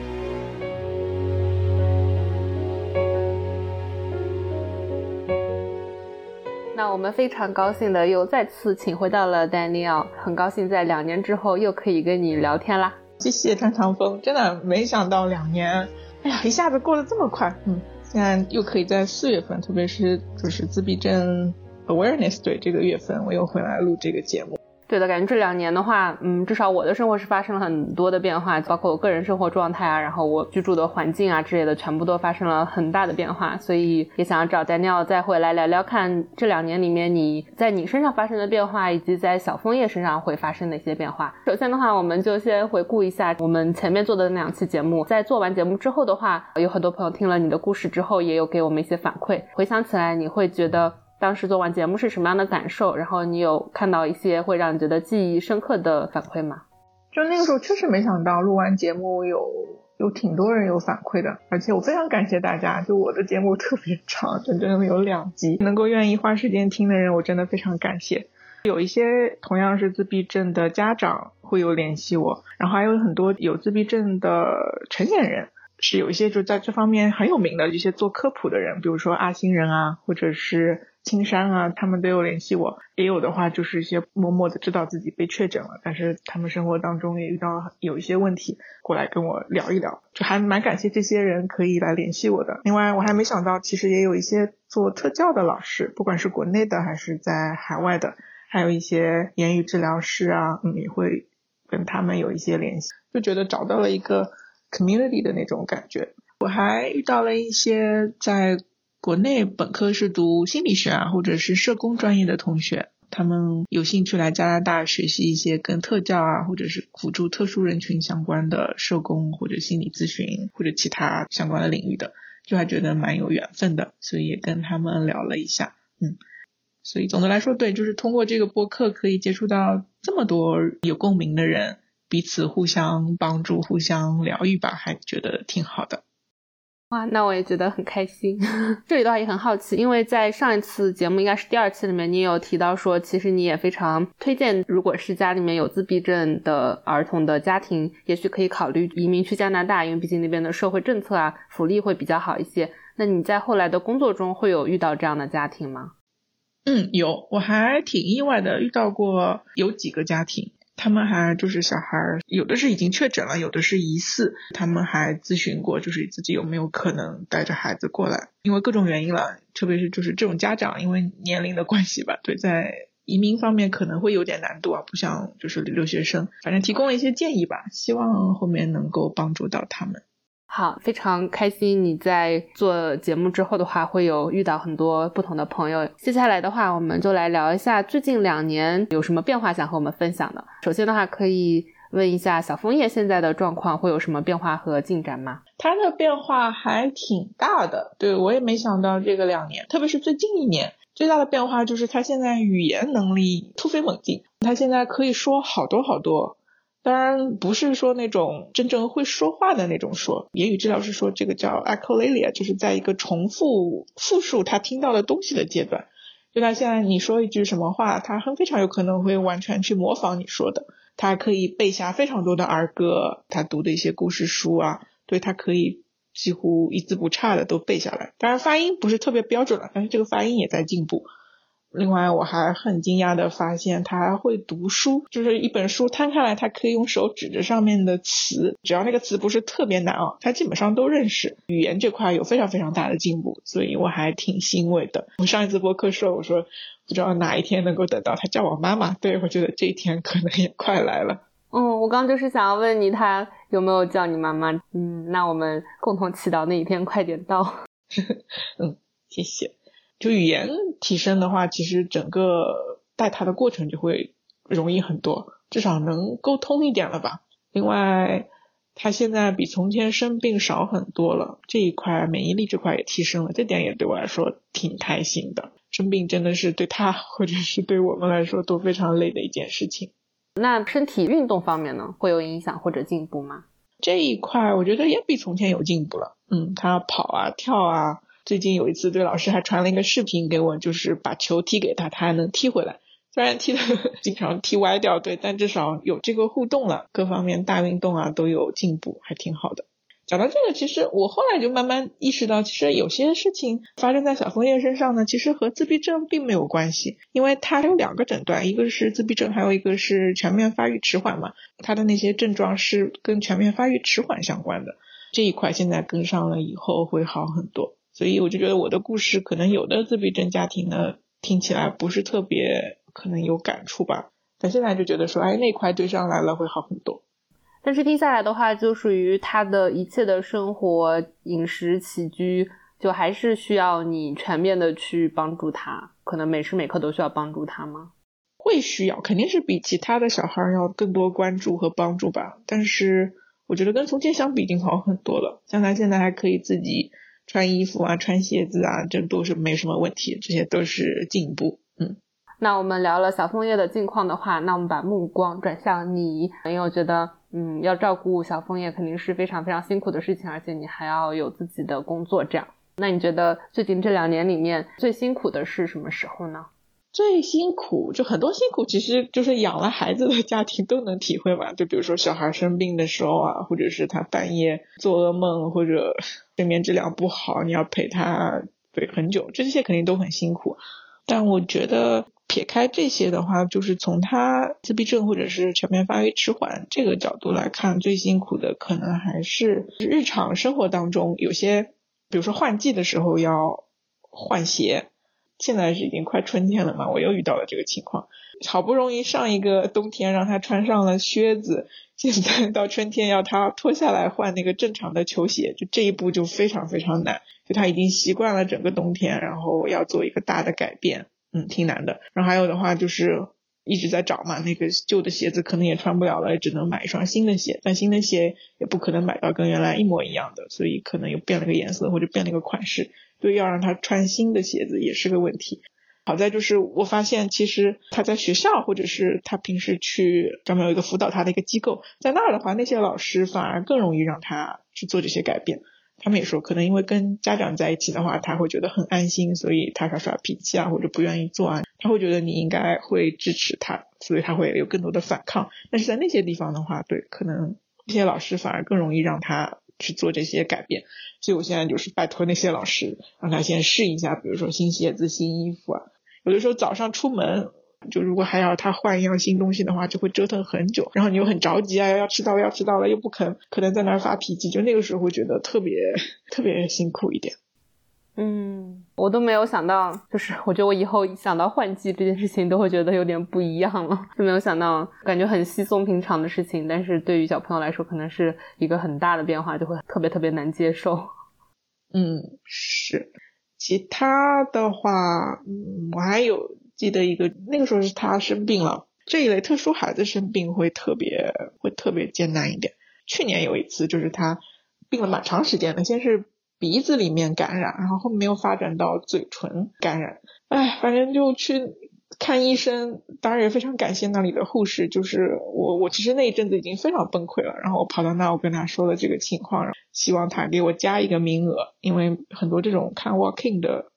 我们非常高兴的又再次请回到了 Daniel，很高兴在两年之后又可以跟你聊天啦。谢谢张长峰，真的没想到两年，哎呀，一下子过得这么快。嗯，现在又可以在四月份，特别是就是自闭症。Awareness 对这个月份我又回来录这个节目。对的，感觉这两年的话，嗯，至少我的生活是发生了很多的变化，包括我个人生活状态啊，然后我居住的环境啊之类的，全部都发生了很大的变化。所以也想要找 Daniel 再回来聊聊，看这两年里面你在你身上发生的变化，以及在小枫叶身上会发生哪些变化。首先的话，我们就先回顾一下我们前面做的那两期节目。在做完节目之后的话，有很多朋友听了你的故事之后，也有给我们一些反馈。回想起来，你会觉得？当时做完节目是什么样的感受？然后你有看到一些会让你觉得记忆深刻的反馈吗？就那个时候确实没想到录完节目有有挺多人有反馈的，而且我非常感谢大家。就我的节目特别长，整整有两集，能够愿意花时间听的人，我真的非常感谢。有一些同样是自闭症的家长会有联系我，然后还有很多有自闭症的成年人。是有一些就在这方面很有名的一些做科普的人，比如说阿星人啊，或者是青山啊，他们都有联系我。也有的话就是一些默默的知道自己被确诊了，但是他们生活当中也遇到有一些问题，过来跟我聊一聊，就还蛮感谢这些人可以来联系我的。另外我还没想到，其实也有一些做特教的老师，不管是国内的还是在海外的，还有一些言语治疗师啊，嗯，也会跟他们有一些联系，就觉得找到了一个。Community 的那种感觉，我还遇到了一些在国内本科是读心理学啊，或者是社工专业的同学，他们有兴趣来加拿大学习一些跟特教啊，或者是辅助特殊人群相关的社工或者心理咨询或者其他相关的领域的，就还觉得蛮有缘分的，所以也跟他们聊了一下，嗯，所以总的来说，对，就是通过这个播客可以接触到这么多有共鸣的人。彼此互相帮助、互相疗愈吧，还觉得挺好的。哇，那我也觉得很开心。这里的话也很好奇，因为在上一次节目，应该是第二期里面，你有提到说，其实你也非常推荐，如果是家里面有自闭症的儿童的家庭，也许可以考虑移民去加拿大，因为毕竟那边的社会政策啊、福利会比较好一些。那你在后来的工作中会有遇到这样的家庭吗？嗯，有，我还挺意外的，遇到过有几个家庭。他们还就是小孩儿，有的是已经确诊了，有的是疑似。他们还咨询过，就是自己有没有可能带着孩子过来，因为各种原因了，特别是就是这种家长，因为年龄的关系吧，对，在移民方面可能会有点难度啊，不像就是留学生。反正提供了一些建议吧，希望后面能够帮助到他们。好，非常开心你在做节目之后的话，会有遇到很多不同的朋友。接下来的话，我们就来聊一下最近两年有什么变化想和我们分享的。首先的话，可以问一下小枫叶现在的状况会有什么变化和进展吗？他的变化还挺大的，对我也没想到这个两年，特别是最近一年，最大的变化就是他现在语言能力突飞猛进，他现在可以说好多好多。当然不是说那种真正会说话的那种说，言语治疗师说这个叫 echolalia，就是在一个重复复述他听到的东西的阶段。就他现在你说一句什么话，他很非常有可能会完全去模仿你说的。他可以背下非常多的儿歌，他读的一些故事书啊，对他可以几乎一字不差的都背下来。当然发音不是特别标准了，但是这个发音也在进步。另外，我还很惊讶的发现，他还会读书，就是一本书摊开来，他可以用手指着上面的词，只要那个词不是特别难啊，他基本上都认识。语言这块有非常非常大的进步，所以我还挺欣慰的。我上一次播客说，我说不知道哪一天能够等到他叫我妈妈，对我觉得这一天可能也快来了。嗯，我刚就是想要问你，他有没有叫你妈妈？嗯，那我们共同祈祷那一天快点到。嗯，谢谢。就语言提升的话，其实整个带他的过程就会容易很多，至少能沟通一点了吧。另外，他现在比从前生病少很多了，这一块免疫力这块也提升了，这点也对我来说挺开心的。生病真的是对他或者是对我们来说都非常累的一件事情。那身体运动方面呢，会有影响或者进步吗？这一块我觉得也比从前有进步了。嗯，他跑啊，跳啊。最近有一次，对老师还传了一个视频给我，就是把球踢给他，他还能踢回来。虽然踢的 经常踢歪掉，对，但至少有这个互动了，各方面大运动啊都有进步，还挺好的。讲到这个，其实我后来就慢慢意识到，其实有些事情发生在小枫叶身上呢，其实和自闭症并没有关系，因为他有两个诊断，一个是自闭症，还有一个是全面发育迟缓嘛。他的那些症状是跟全面发育迟缓相关的，这一块现在跟上了以后会好很多。所以我就觉得我的故事可能有的自闭症家庭呢听起来不是特别可能有感触吧，但现在就觉得说，哎，那块对上来了会好很多。但是听下来的话，就属于他的一切的生活、饮食起居，就还是需要你全面的去帮助他，可能每时每刻都需要帮助他吗？会需要，肯定是比其他的小孩要更多关注和帮助吧。但是我觉得跟从前相比已经好很多了，像他现在还可以自己。穿衣服啊，穿鞋子啊，这都是没什么问题，这些都是进步。嗯，那我们聊了小枫叶的近况的话，那我们把目光转向你，因为我觉得，嗯，要照顾小枫叶肯定是非常非常辛苦的事情，而且你还要有自己的工作，这样。那你觉得最近这两年里面最辛苦的是什么时候呢？最辛苦就很多辛苦，其实就是养了孩子的家庭都能体会吧。就比如说小孩生病的时候啊，或者是他半夜做噩梦，或者睡眠质量不好，你要陪他对很久，这些肯定都很辛苦。但我觉得撇开这些的话，就是从他自闭症或者是全面发育迟缓这个角度来看，最辛苦的可能还是日常生活当中有些，比如说换季的时候要换鞋。现在是已经快春天了嘛，我又遇到了这个情况。好不容易上一个冬天让他穿上了靴子，现在到春天要他脱下来换那个正常的球鞋，就这一步就非常非常难。就他已经习惯了整个冬天，然后要做一个大的改变，嗯，挺难的。然后还有的话就是一直在找嘛，那个旧的鞋子可能也穿不了了，只能买一双新的鞋。但新的鞋也不可能买到跟原来一模一样的，所以可能又变了个颜色或者变了个款式。对，要让他穿新的鞋子也是个问题。好在就是我发现，其实他在学校或者是他平时去专门有一个辅导他的一个机构，在那儿的话，那些老师反而更容易让他去做这些改变。他们也说，可能因为跟家长在一起的话，他会觉得很安心，所以他耍耍脾气啊，或者不愿意做啊，他会觉得你应该会支持他，所以他会有更多的反抗。但是在那些地方的话，对，可能那些老师反而更容易让他。去做这些改变，所以我现在就是拜托那些老师，让他先试一下，比如说新鞋子、新衣服啊。有的时候早上出门，就如果还要他换一样新东西的话，就会折腾很久，然后你又很着急啊，要迟到，要迟到了，又不肯，可能在那儿发脾气，就那个时候会觉得特别特别辛苦一点。嗯，我都没有想到，就是 我觉得我以后想到换季这件事情，都会觉得有点不一样了。就没有想到，感觉很稀松平常的事情，但是对于小朋友来说，可能是一个很大的变化，就会特别特别难接受。嗯，是。其他的话，嗯，我还有记得一个，那个时候是他生病了。这一类特殊孩子生病会特别会特别艰难一点。去年有一次，就是他病了蛮长时间的，先是。鼻子里面感染，然后后面又发展到嘴唇感染，哎，反正就去看医生。当然也非常感谢那里的护士，就是我，我其实那一阵子已经非常崩溃了。然后我跑到那，我跟他说了这个情况，希望他给我加一个名额，因为很多这种看 walking 的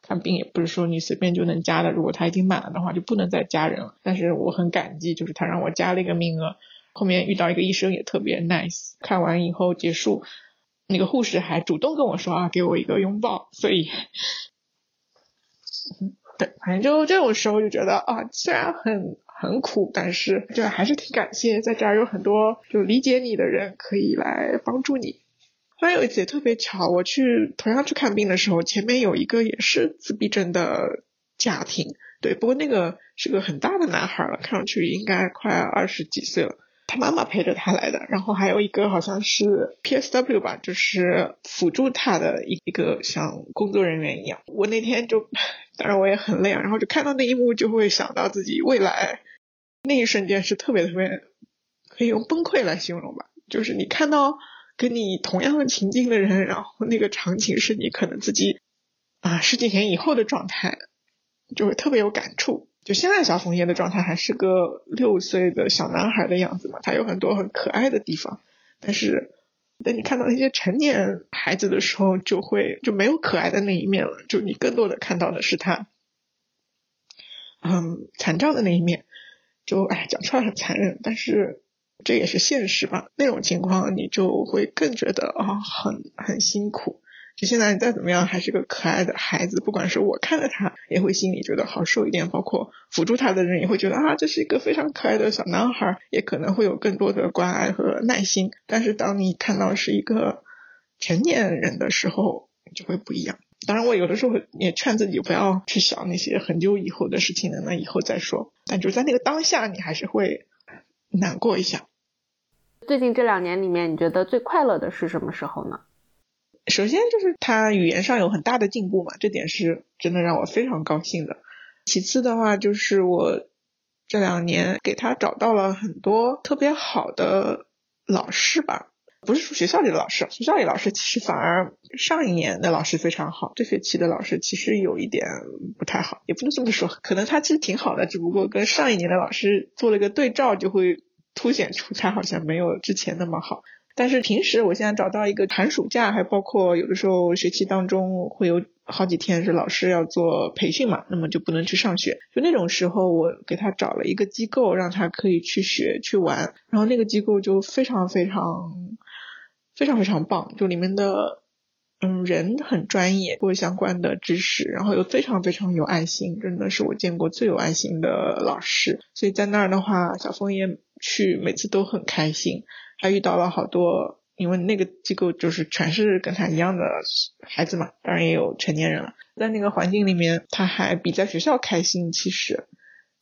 看病也不是说你随便就能加的，如果他已经满了的话，就不能再加人了。但是我很感激，就是他让我加了一个名额。后面遇到一个医生也特别 nice，看完以后结束。那个护士还主动跟我说啊，给我一个拥抱。所以，对，反正就这种时候就觉得啊，虽然很很苦，但是就还是挺感谢，在这儿有很多就理解你的人可以来帮助你。还有一次也特别巧，我去同样去看病的时候，前面有一个也是自闭症的家庭，对，不过那个是个很大的男孩了，看上去应该快二十几岁了。他妈妈陪着他来的，然后还有一个好像是 PSW 吧，就是辅助他的一个像工作人员一样。我那天就，当然我也很累啊，然后就看到那一幕，就会想到自己未来那一瞬间是特别特别可以用崩溃来形容吧。就是你看到跟你同样的情境的人，然后那个场景是你可能自己啊十几年以后的状态，就会特别有感触。就现在，小红叶的状态还是个六岁的小男孩的样子嘛，他有很多很可爱的地方。但是，等你看到那些成年孩子的时候，就会就没有可爱的那一面了。就你更多的看到的是他，嗯，残障的那一面。就哎，讲出来很残忍，但是这也是现实吧。那种情况，你就会更觉得啊，很很辛苦。就现在你再怎么样还是个可爱的孩子，不管是我看着他，也会心里觉得好受一点，包括辅助他的人也会觉得啊，这是一个非常可爱的小男孩，也可能会有更多的关爱和耐心。但是当你看到是一个成年人的时候，就会不一样。当然，我有的时候也劝自己不要去想那些很久以后的事情了，那以后再说。但就在那个当下，你还是会难过一下。最近这两年里面，你觉得最快乐的是什么时候呢？首先就是他语言上有很大的进步嘛，这点是真的让我非常高兴的。其次的话，就是我这两年给他找到了很多特别好的老师吧，不是说学校里的老师，学校里老师其实反而上一年的老师非常好，这学期的老师其实有一点不太好，也不能这么说，可能他其实挺好的，只不过跟上一年的老师做了一个对照，就会凸显出他好像没有之前那么好。但是平时我现在找到一个寒暑假，还包括有的时候学期当中会有好几天是老师要做培训嘛，那么就不能去上学。就那种时候，我给他找了一个机构，让他可以去学去玩。然后那个机构就非常非常非常非常棒，就里面的嗯人很专业，做相关的知识，然后又非常非常有爱心，真的是我见过最有爱心的老师。所以在那儿的话，小枫叶去每次都很开心。还遇到了好多，因为那个机构就是全是跟他一样的孩子嘛，当然也有成年人了。在那个环境里面，他还比在学校开心，其实，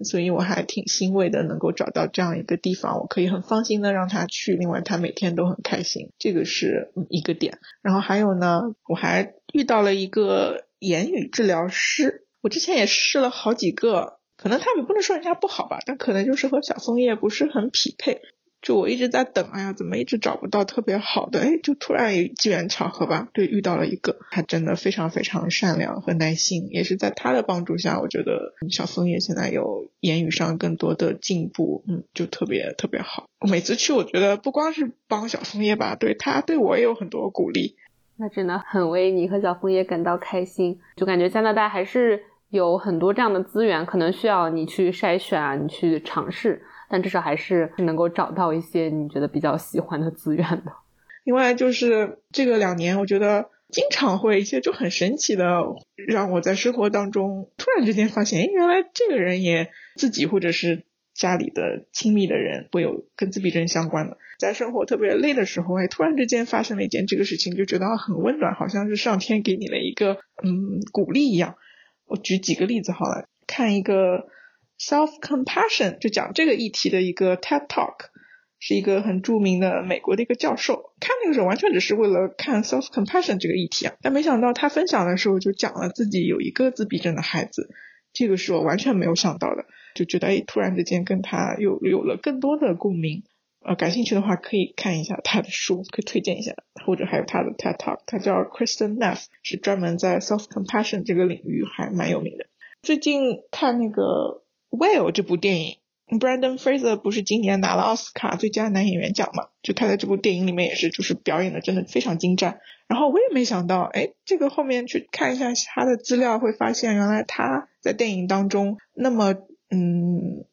所以我还挺欣慰的，能够找到这样一个地方，我可以很放心的让他去。另外，他每天都很开心，这个是一个点。然后还有呢，我还遇到了一个言语治疗师，我之前也试了好几个，可能他也不能说人家不好吧，但可能就是和小枫叶不是很匹配。就我一直在等，哎呀，怎么一直找不到特别好的？哎，就突然机缘巧合吧，对，遇到了一个，他真的非常非常善良和耐心，也是在他的帮助下，我觉得小枫叶现在有言语上更多的进步，嗯，就特别特别好。我每次去，我觉得不光是帮小枫叶吧，对他对我也有很多鼓励。那真的很为你和小枫叶感到开心，就感觉加拿大还是有很多这样的资源，可能需要你去筛选啊，你去尝试。但至少还是能够找到一些你觉得比较喜欢的资源的。另外就是这个两年，我觉得经常会一些就很神奇的，让我在生活当中突然之间发现，哎，原来这个人也自己或者是家里的亲密的人会有跟自闭症相关的。在生活特别累的时候，哎，突然之间发生了一件这个事情，就觉得很温暖，好像是上天给你了一个嗯鼓励一样。我举几个例子好了，看一个 self compassion 就讲这个议题的一个 TED Talk，是一个很著名的美国的一个教授。看那个时候完全只是为了看 self compassion 这个议题啊，但没想到他分享的时候就讲了自己有一个自闭症的孩子，这个是我完全没有想到的，就觉得哎，突然之间跟他有有了更多的共鸣。呃，感兴趣的话可以看一下他的书，可以推荐一下，或者还有他的 TED Talk，他叫 Kristen Neff，是专门在 self compassion 这个领域还蛮有名的。最近看那个《Well，》这部电影，Brandon Fraser 不是今年拿了奥斯卡最佳男演员奖嘛？就他在这部电影里面也是，就是表演的真的非常精湛。然后我也没想到，哎，这个后面去看一下他的资料，会发现原来他在电影当中那么嗯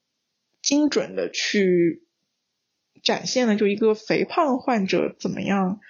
精准的去。展现了就一个肥胖患者怎么样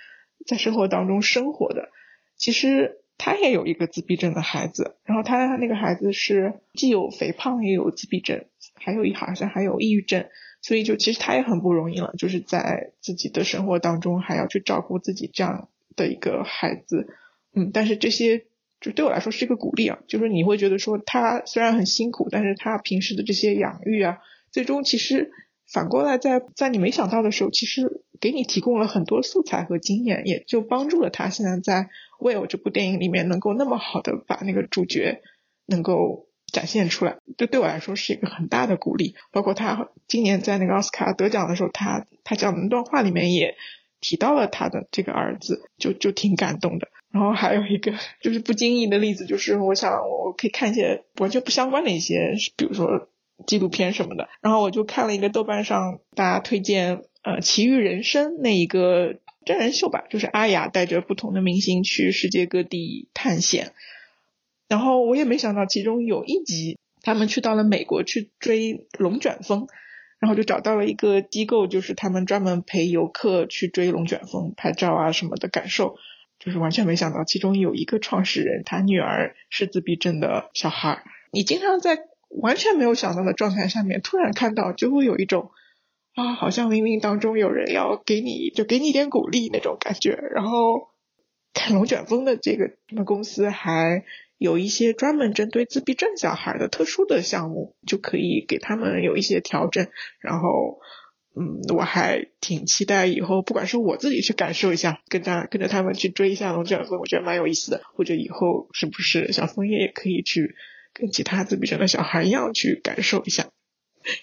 在生活当中生活的。其实他也有一个自闭症的孩子，然后他那个孩子是既有肥胖也有自闭症，还有一好像还有抑郁症，所以就其实他也很不容易了，就是在自己的生活当中还要去照顾自己这样的一个孩子。嗯，但是这些就对我来说是一个鼓励啊，就是你会觉得说他虽然很辛苦，但是他平时的这些养育啊，最终其实。反过来，在在你没想到的时候，其实给你提供了很多素材和经验，也就帮助了他现在在《Will》这部电影里面能够那么好的把那个主角能够展现出来，这对我来说是一个很大的鼓励。包括他今年在那个奥斯卡得奖的时候，他他讲的那段话里面也提到了他的这个儿子，就就挺感动的。然后还有一个就是不经意的例子，就是我想我可以看一些完全不相关的一些，比如说。纪录片什么的，然后我就看了一个豆瓣上大家推荐呃《奇遇人生》那一个真人秀吧，就是阿雅带着不同的明星去世界各地探险，然后我也没想到其中有一集他们去到了美国去追龙卷风，然后就找到了一个机构，就是他们专门陪游客去追龙卷风拍照啊什么的感受，就是完全没想到其中有一个创始人他女儿是自闭症的小孩儿，你经常在。完全没有想到的状态下面，突然看到就会有一种啊，好像冥冥当中有人要给你，就给你一点鼓励那种感觉。然后看龙卷风的这个什么公司还有一些专门针对自闭症小孩的特殊的项目，就可以给他们有一些调整。然后嗯，我还挺期待以后，不管是我自己去感受一下，跟着跟着他们去追一下龙卷风，我觉得蛮有意思的。或者以后是不是小枫叶也可以去。跟其他自闭症的小孩一样去感受一下，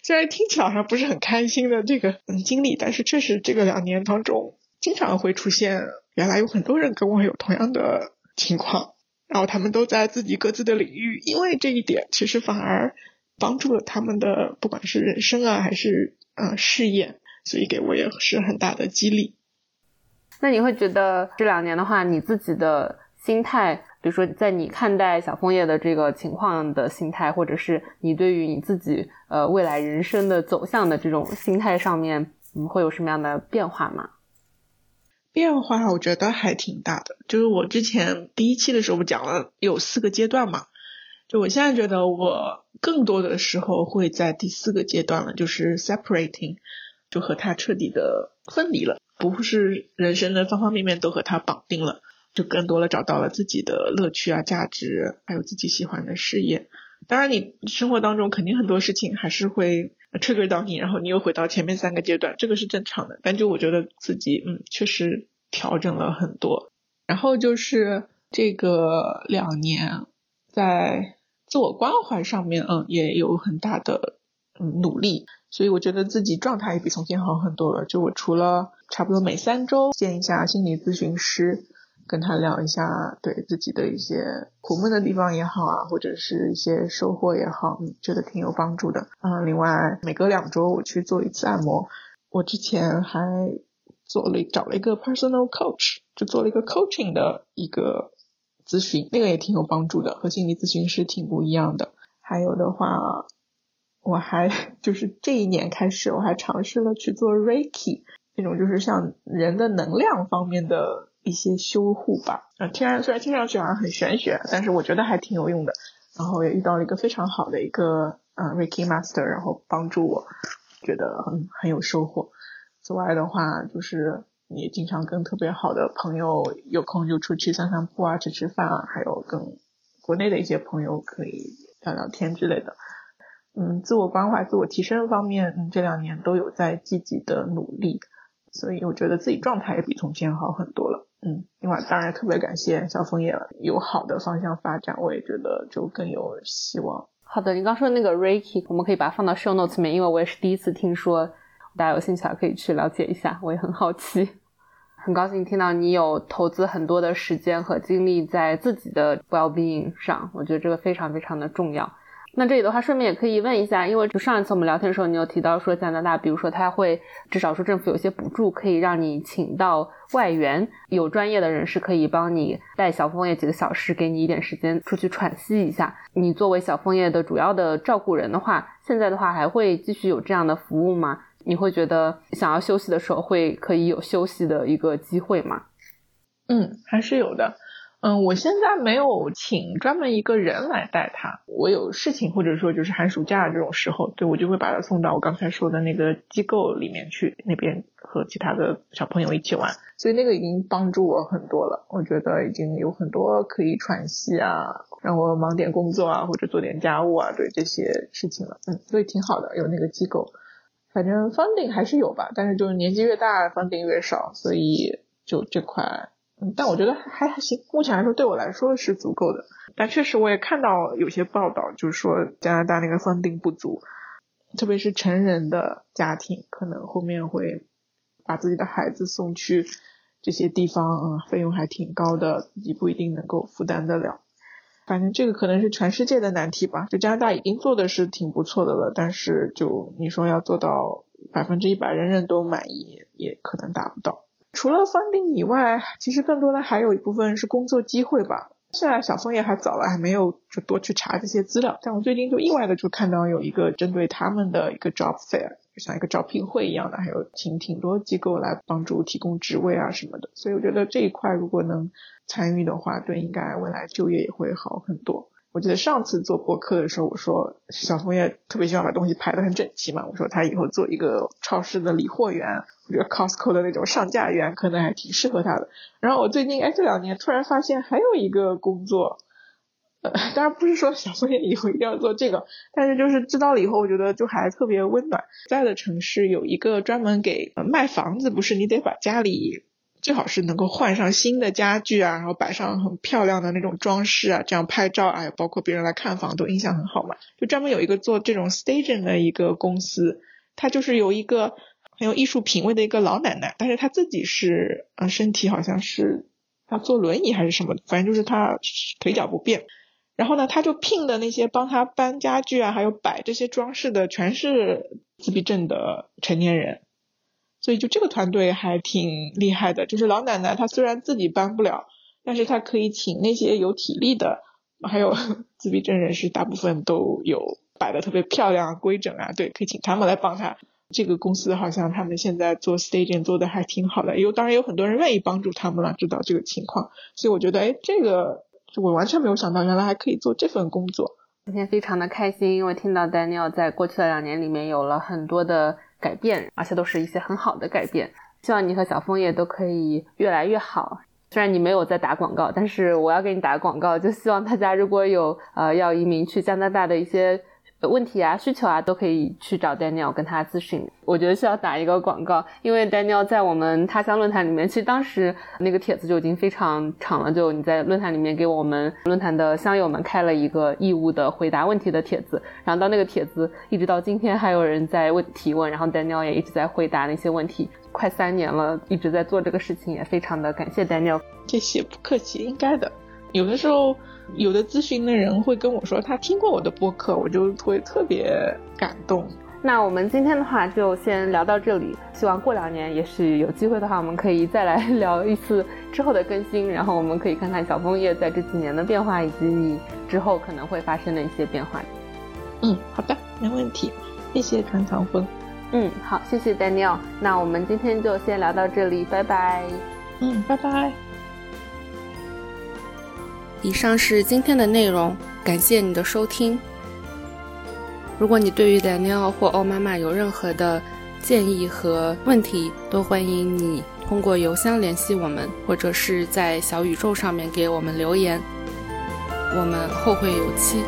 虽然听起来好像不是很开心的这个经历，但是确实这个两年当中经常会出现，原来有很多人跟我有同样的情况，然后他们都在自己各自的领域，因为这一点其实反而帮助了他们的不管是人生啊还是呃事业，所以给我也是很大的激励。那你会觉得这两年的话，你自己的心态？比如说，在你看待小枫叶的这个情况的心态，或者是你对于你自己呃未来人生的走向的这种心态上面，嗯，会有什么样的变化吗？变化我觉得还挺大的。就是我之前第一期的时候不讲了有四个阶段嘛，就我现在觉得我更多的时候会在第四个阶段了，就是 separating，就和他彻底的分离了，不是人生的方方面面都和他绑定了。就更多的找到了自己的乐趣啊、价值，还有自己喜欢的事业。当然，你生活当中肯定很多事情还是会 trigger 到你，然后你又回到前面三个阶段，这个是正常的。但就我觉得自己，嗯，确实调整了很多。然后就是这个两年在自我关怀上面，嗯，也有很大的嗯努力，所以我觉得自己状态也比从前好很多了。就我除了差不多每三周见一下心理咨询师。跟他聊一下对自己的一些苦闷的地方也好啊，或者是一些收获也好，觉得挺有帮助的。嗯，另外每隔两周我去做一次按摩，我之前还做了找了一个 personal coach，就做了一个 coaching 的一个咨询，那个也挺有帮助的，和心理咨询师挺不一样的。还有的话，我还就是这一年开始，我还尝试了去做 reiki，那种就是像人的能量方面的。一些修护吧，啊，听上虽然听上去好像很玄学，但是我觉得还挺有用的。然后也遇到了一个非常好的一个嗯 Reiki Master，然后帮助我，觉得很很有收获。此外的话，就是也经常跟特别好的朋友有空就出去散散步啊，吃吃饭啊，还有跟国内的一些朋友可以聊聊天之类的。嗯，自我关怀、自我提升方面，嗯，这两年都有在积极的努力，所以我觉得自己状态也比从前好很多了。嗯，另外当然特别感谢小枫叶了有好的方向发展，我也觉得就更有希望。好的，你刚说的那个 Reiki，我们可以把它放到 Show Notes 里面，因为我也是第一次听说，大家有兴趣还可以去了解一下，我也很好奇。很高兴听到你有投资很多的时间和精力在自己的 well being 上，我觉得这个非常非常的重要。那这里的话，顺便也可以问一下，因为就上一次我们聊天的时候，你有提到说加拿大，比如说他会至少说政府有些补助，可以让你请到外援，有专业的人士可以帮你带小枫叶几个小时，给你一点时间出去喘息一下。你作为小枫叶的主要的照顾人的话，现在的话还会继续有这样的服务吗？你会觉得想要休息的时候会可以有休息的一个机会吗？嗯，还是有的。嗯，我现在没有请专门一个人来带他。我有事情或者说就是寒暑假这种时候，对我就会把他送到我刚才说的那个机构里面去，那边和其他的小朋友一起玩。所以那个已经帮助我很多了。我觉得已经有很多可以喘息啊，让我忙点工作啊，或者做点家务啊，对这些事情了。嗯，所以挺好的，有那个机构。反正 funding 还是有吧，但是就是年纪越大，funding 越少，所以就这块。但我觉得还还行，目前来说对我来说是足够的。但确实我也看到有些报道，就是说加拿大那个 funding 不足，特别是成人的家庭，可能后面会把自己的孩子送去这些地方，嗯，费用还挺高的，自己不一定能够负担得了。反正这个可能是全世界的难题吧。就加拿大已经做的是挺不错的了，但是就你说要做到百分之一百人人都满意，也可能达不到。除了 funding 以外，其实更多的还有一部分是工作机会吧。现在小枫叶还早了，还没有就多去查这些资料。但我最近就意外的就看到有一个针对他们的一个 job fair，就像一个招聘会一样的，还有请挺多机构来帮助提供职位啊什么的。所以我觉得这一块如果能参与的话，对应该未来就业也会好很多。我记得上次做播客的时候，我说小枫叶特别希望把东西排得很整齐嘛。我说他以后做一个超市的理货员，我觉得 Costco 的那种上架员可能还挺适合他的。然后我最近哎这两年突然发现还有一个工作，呃，当然不是说小枫叶以后一定要做这个，但是就是知道了以后，我觉得就还特别温暖。在的城市有一个专门给卖房子，不是你得把家里。最好是能够换上新的家具啊，然后摆上很漂亮的那种装饰啊，这样拍照啊，包括别人来看房都印象很好嘛。就专门有一个做这种 staging 的一个公司，他就是有一个很有艺术品味的一个老奶奶，但是她自己是嗯身体好像是要坐轮椅还是什么，反正就是她腿脚不便。然后呢，他就聘的那些帮他搬家具啊，还有摆这些装饰的，全是自闭症的成年人。所以就这个团队还挺厉害的，就是老奶奶她虽然自己搬不了，但是她可以请那些有体力的，还有 自闭症人士，大部分都有摆的特别漂亮、规整啊，对，可以请他们来帮她。这个公司好像他们现在做 staging 做的还挺好的，有当然有很多人愿意帮助他们了，知道这个情况，所以我觉得，哎，这个我完全没有想到，原来还可以做这份工作。今天非常的开心，因为听到 Daniel 在过去的两年里面有了很多的。改变，而且都是一些很好的改变。希望你和小枫叶都可以越来越好。虽然你没有在打广告，但是我要给你打广告，就希望大家如果有呃要移民去加拿大的一些。问题啊，需求啊，都可以去找 Daniel 跟他咨询。我觉得需要打一个广告，因为 Daniel 在我们他乡论坛里面，其实当时那个帖子就已经非常长了。就你在论坛里面给我们论坛的乡友们开了一个义务的回答问题的帖子，然后到那个帖子一直到今天还有人在问提问，然后 Daniel 也一直在回答那些问题。快三年了，一直在做这个事情，也非常的感谢 Daniel。谢谢，不客气，应该的。有的时候。有的咨询的人会跟我说他听过我的播客，我就会特别感动。那我们今天的话就先聊到这里，希望过两年也许有机会的话，我们可以再来聊一次之后的更新，然后我们可以看看小枫叶在这几年的变化，以及你之后可能会发生的一些变化。嗯，好的，没问题，谢谢川藏风。嗯，好，谢谢 Daniel。那我们今天就先聊到这里，拜拜。嗯，拜拜。以上是今天的内容，感谢你的收听。如果你对于 Daniel 或欧妈妈有任何的建议和问题，都欢迎你通过邮箱联系我们，或者是在小宇宙上面给我们留言。我们后会有期。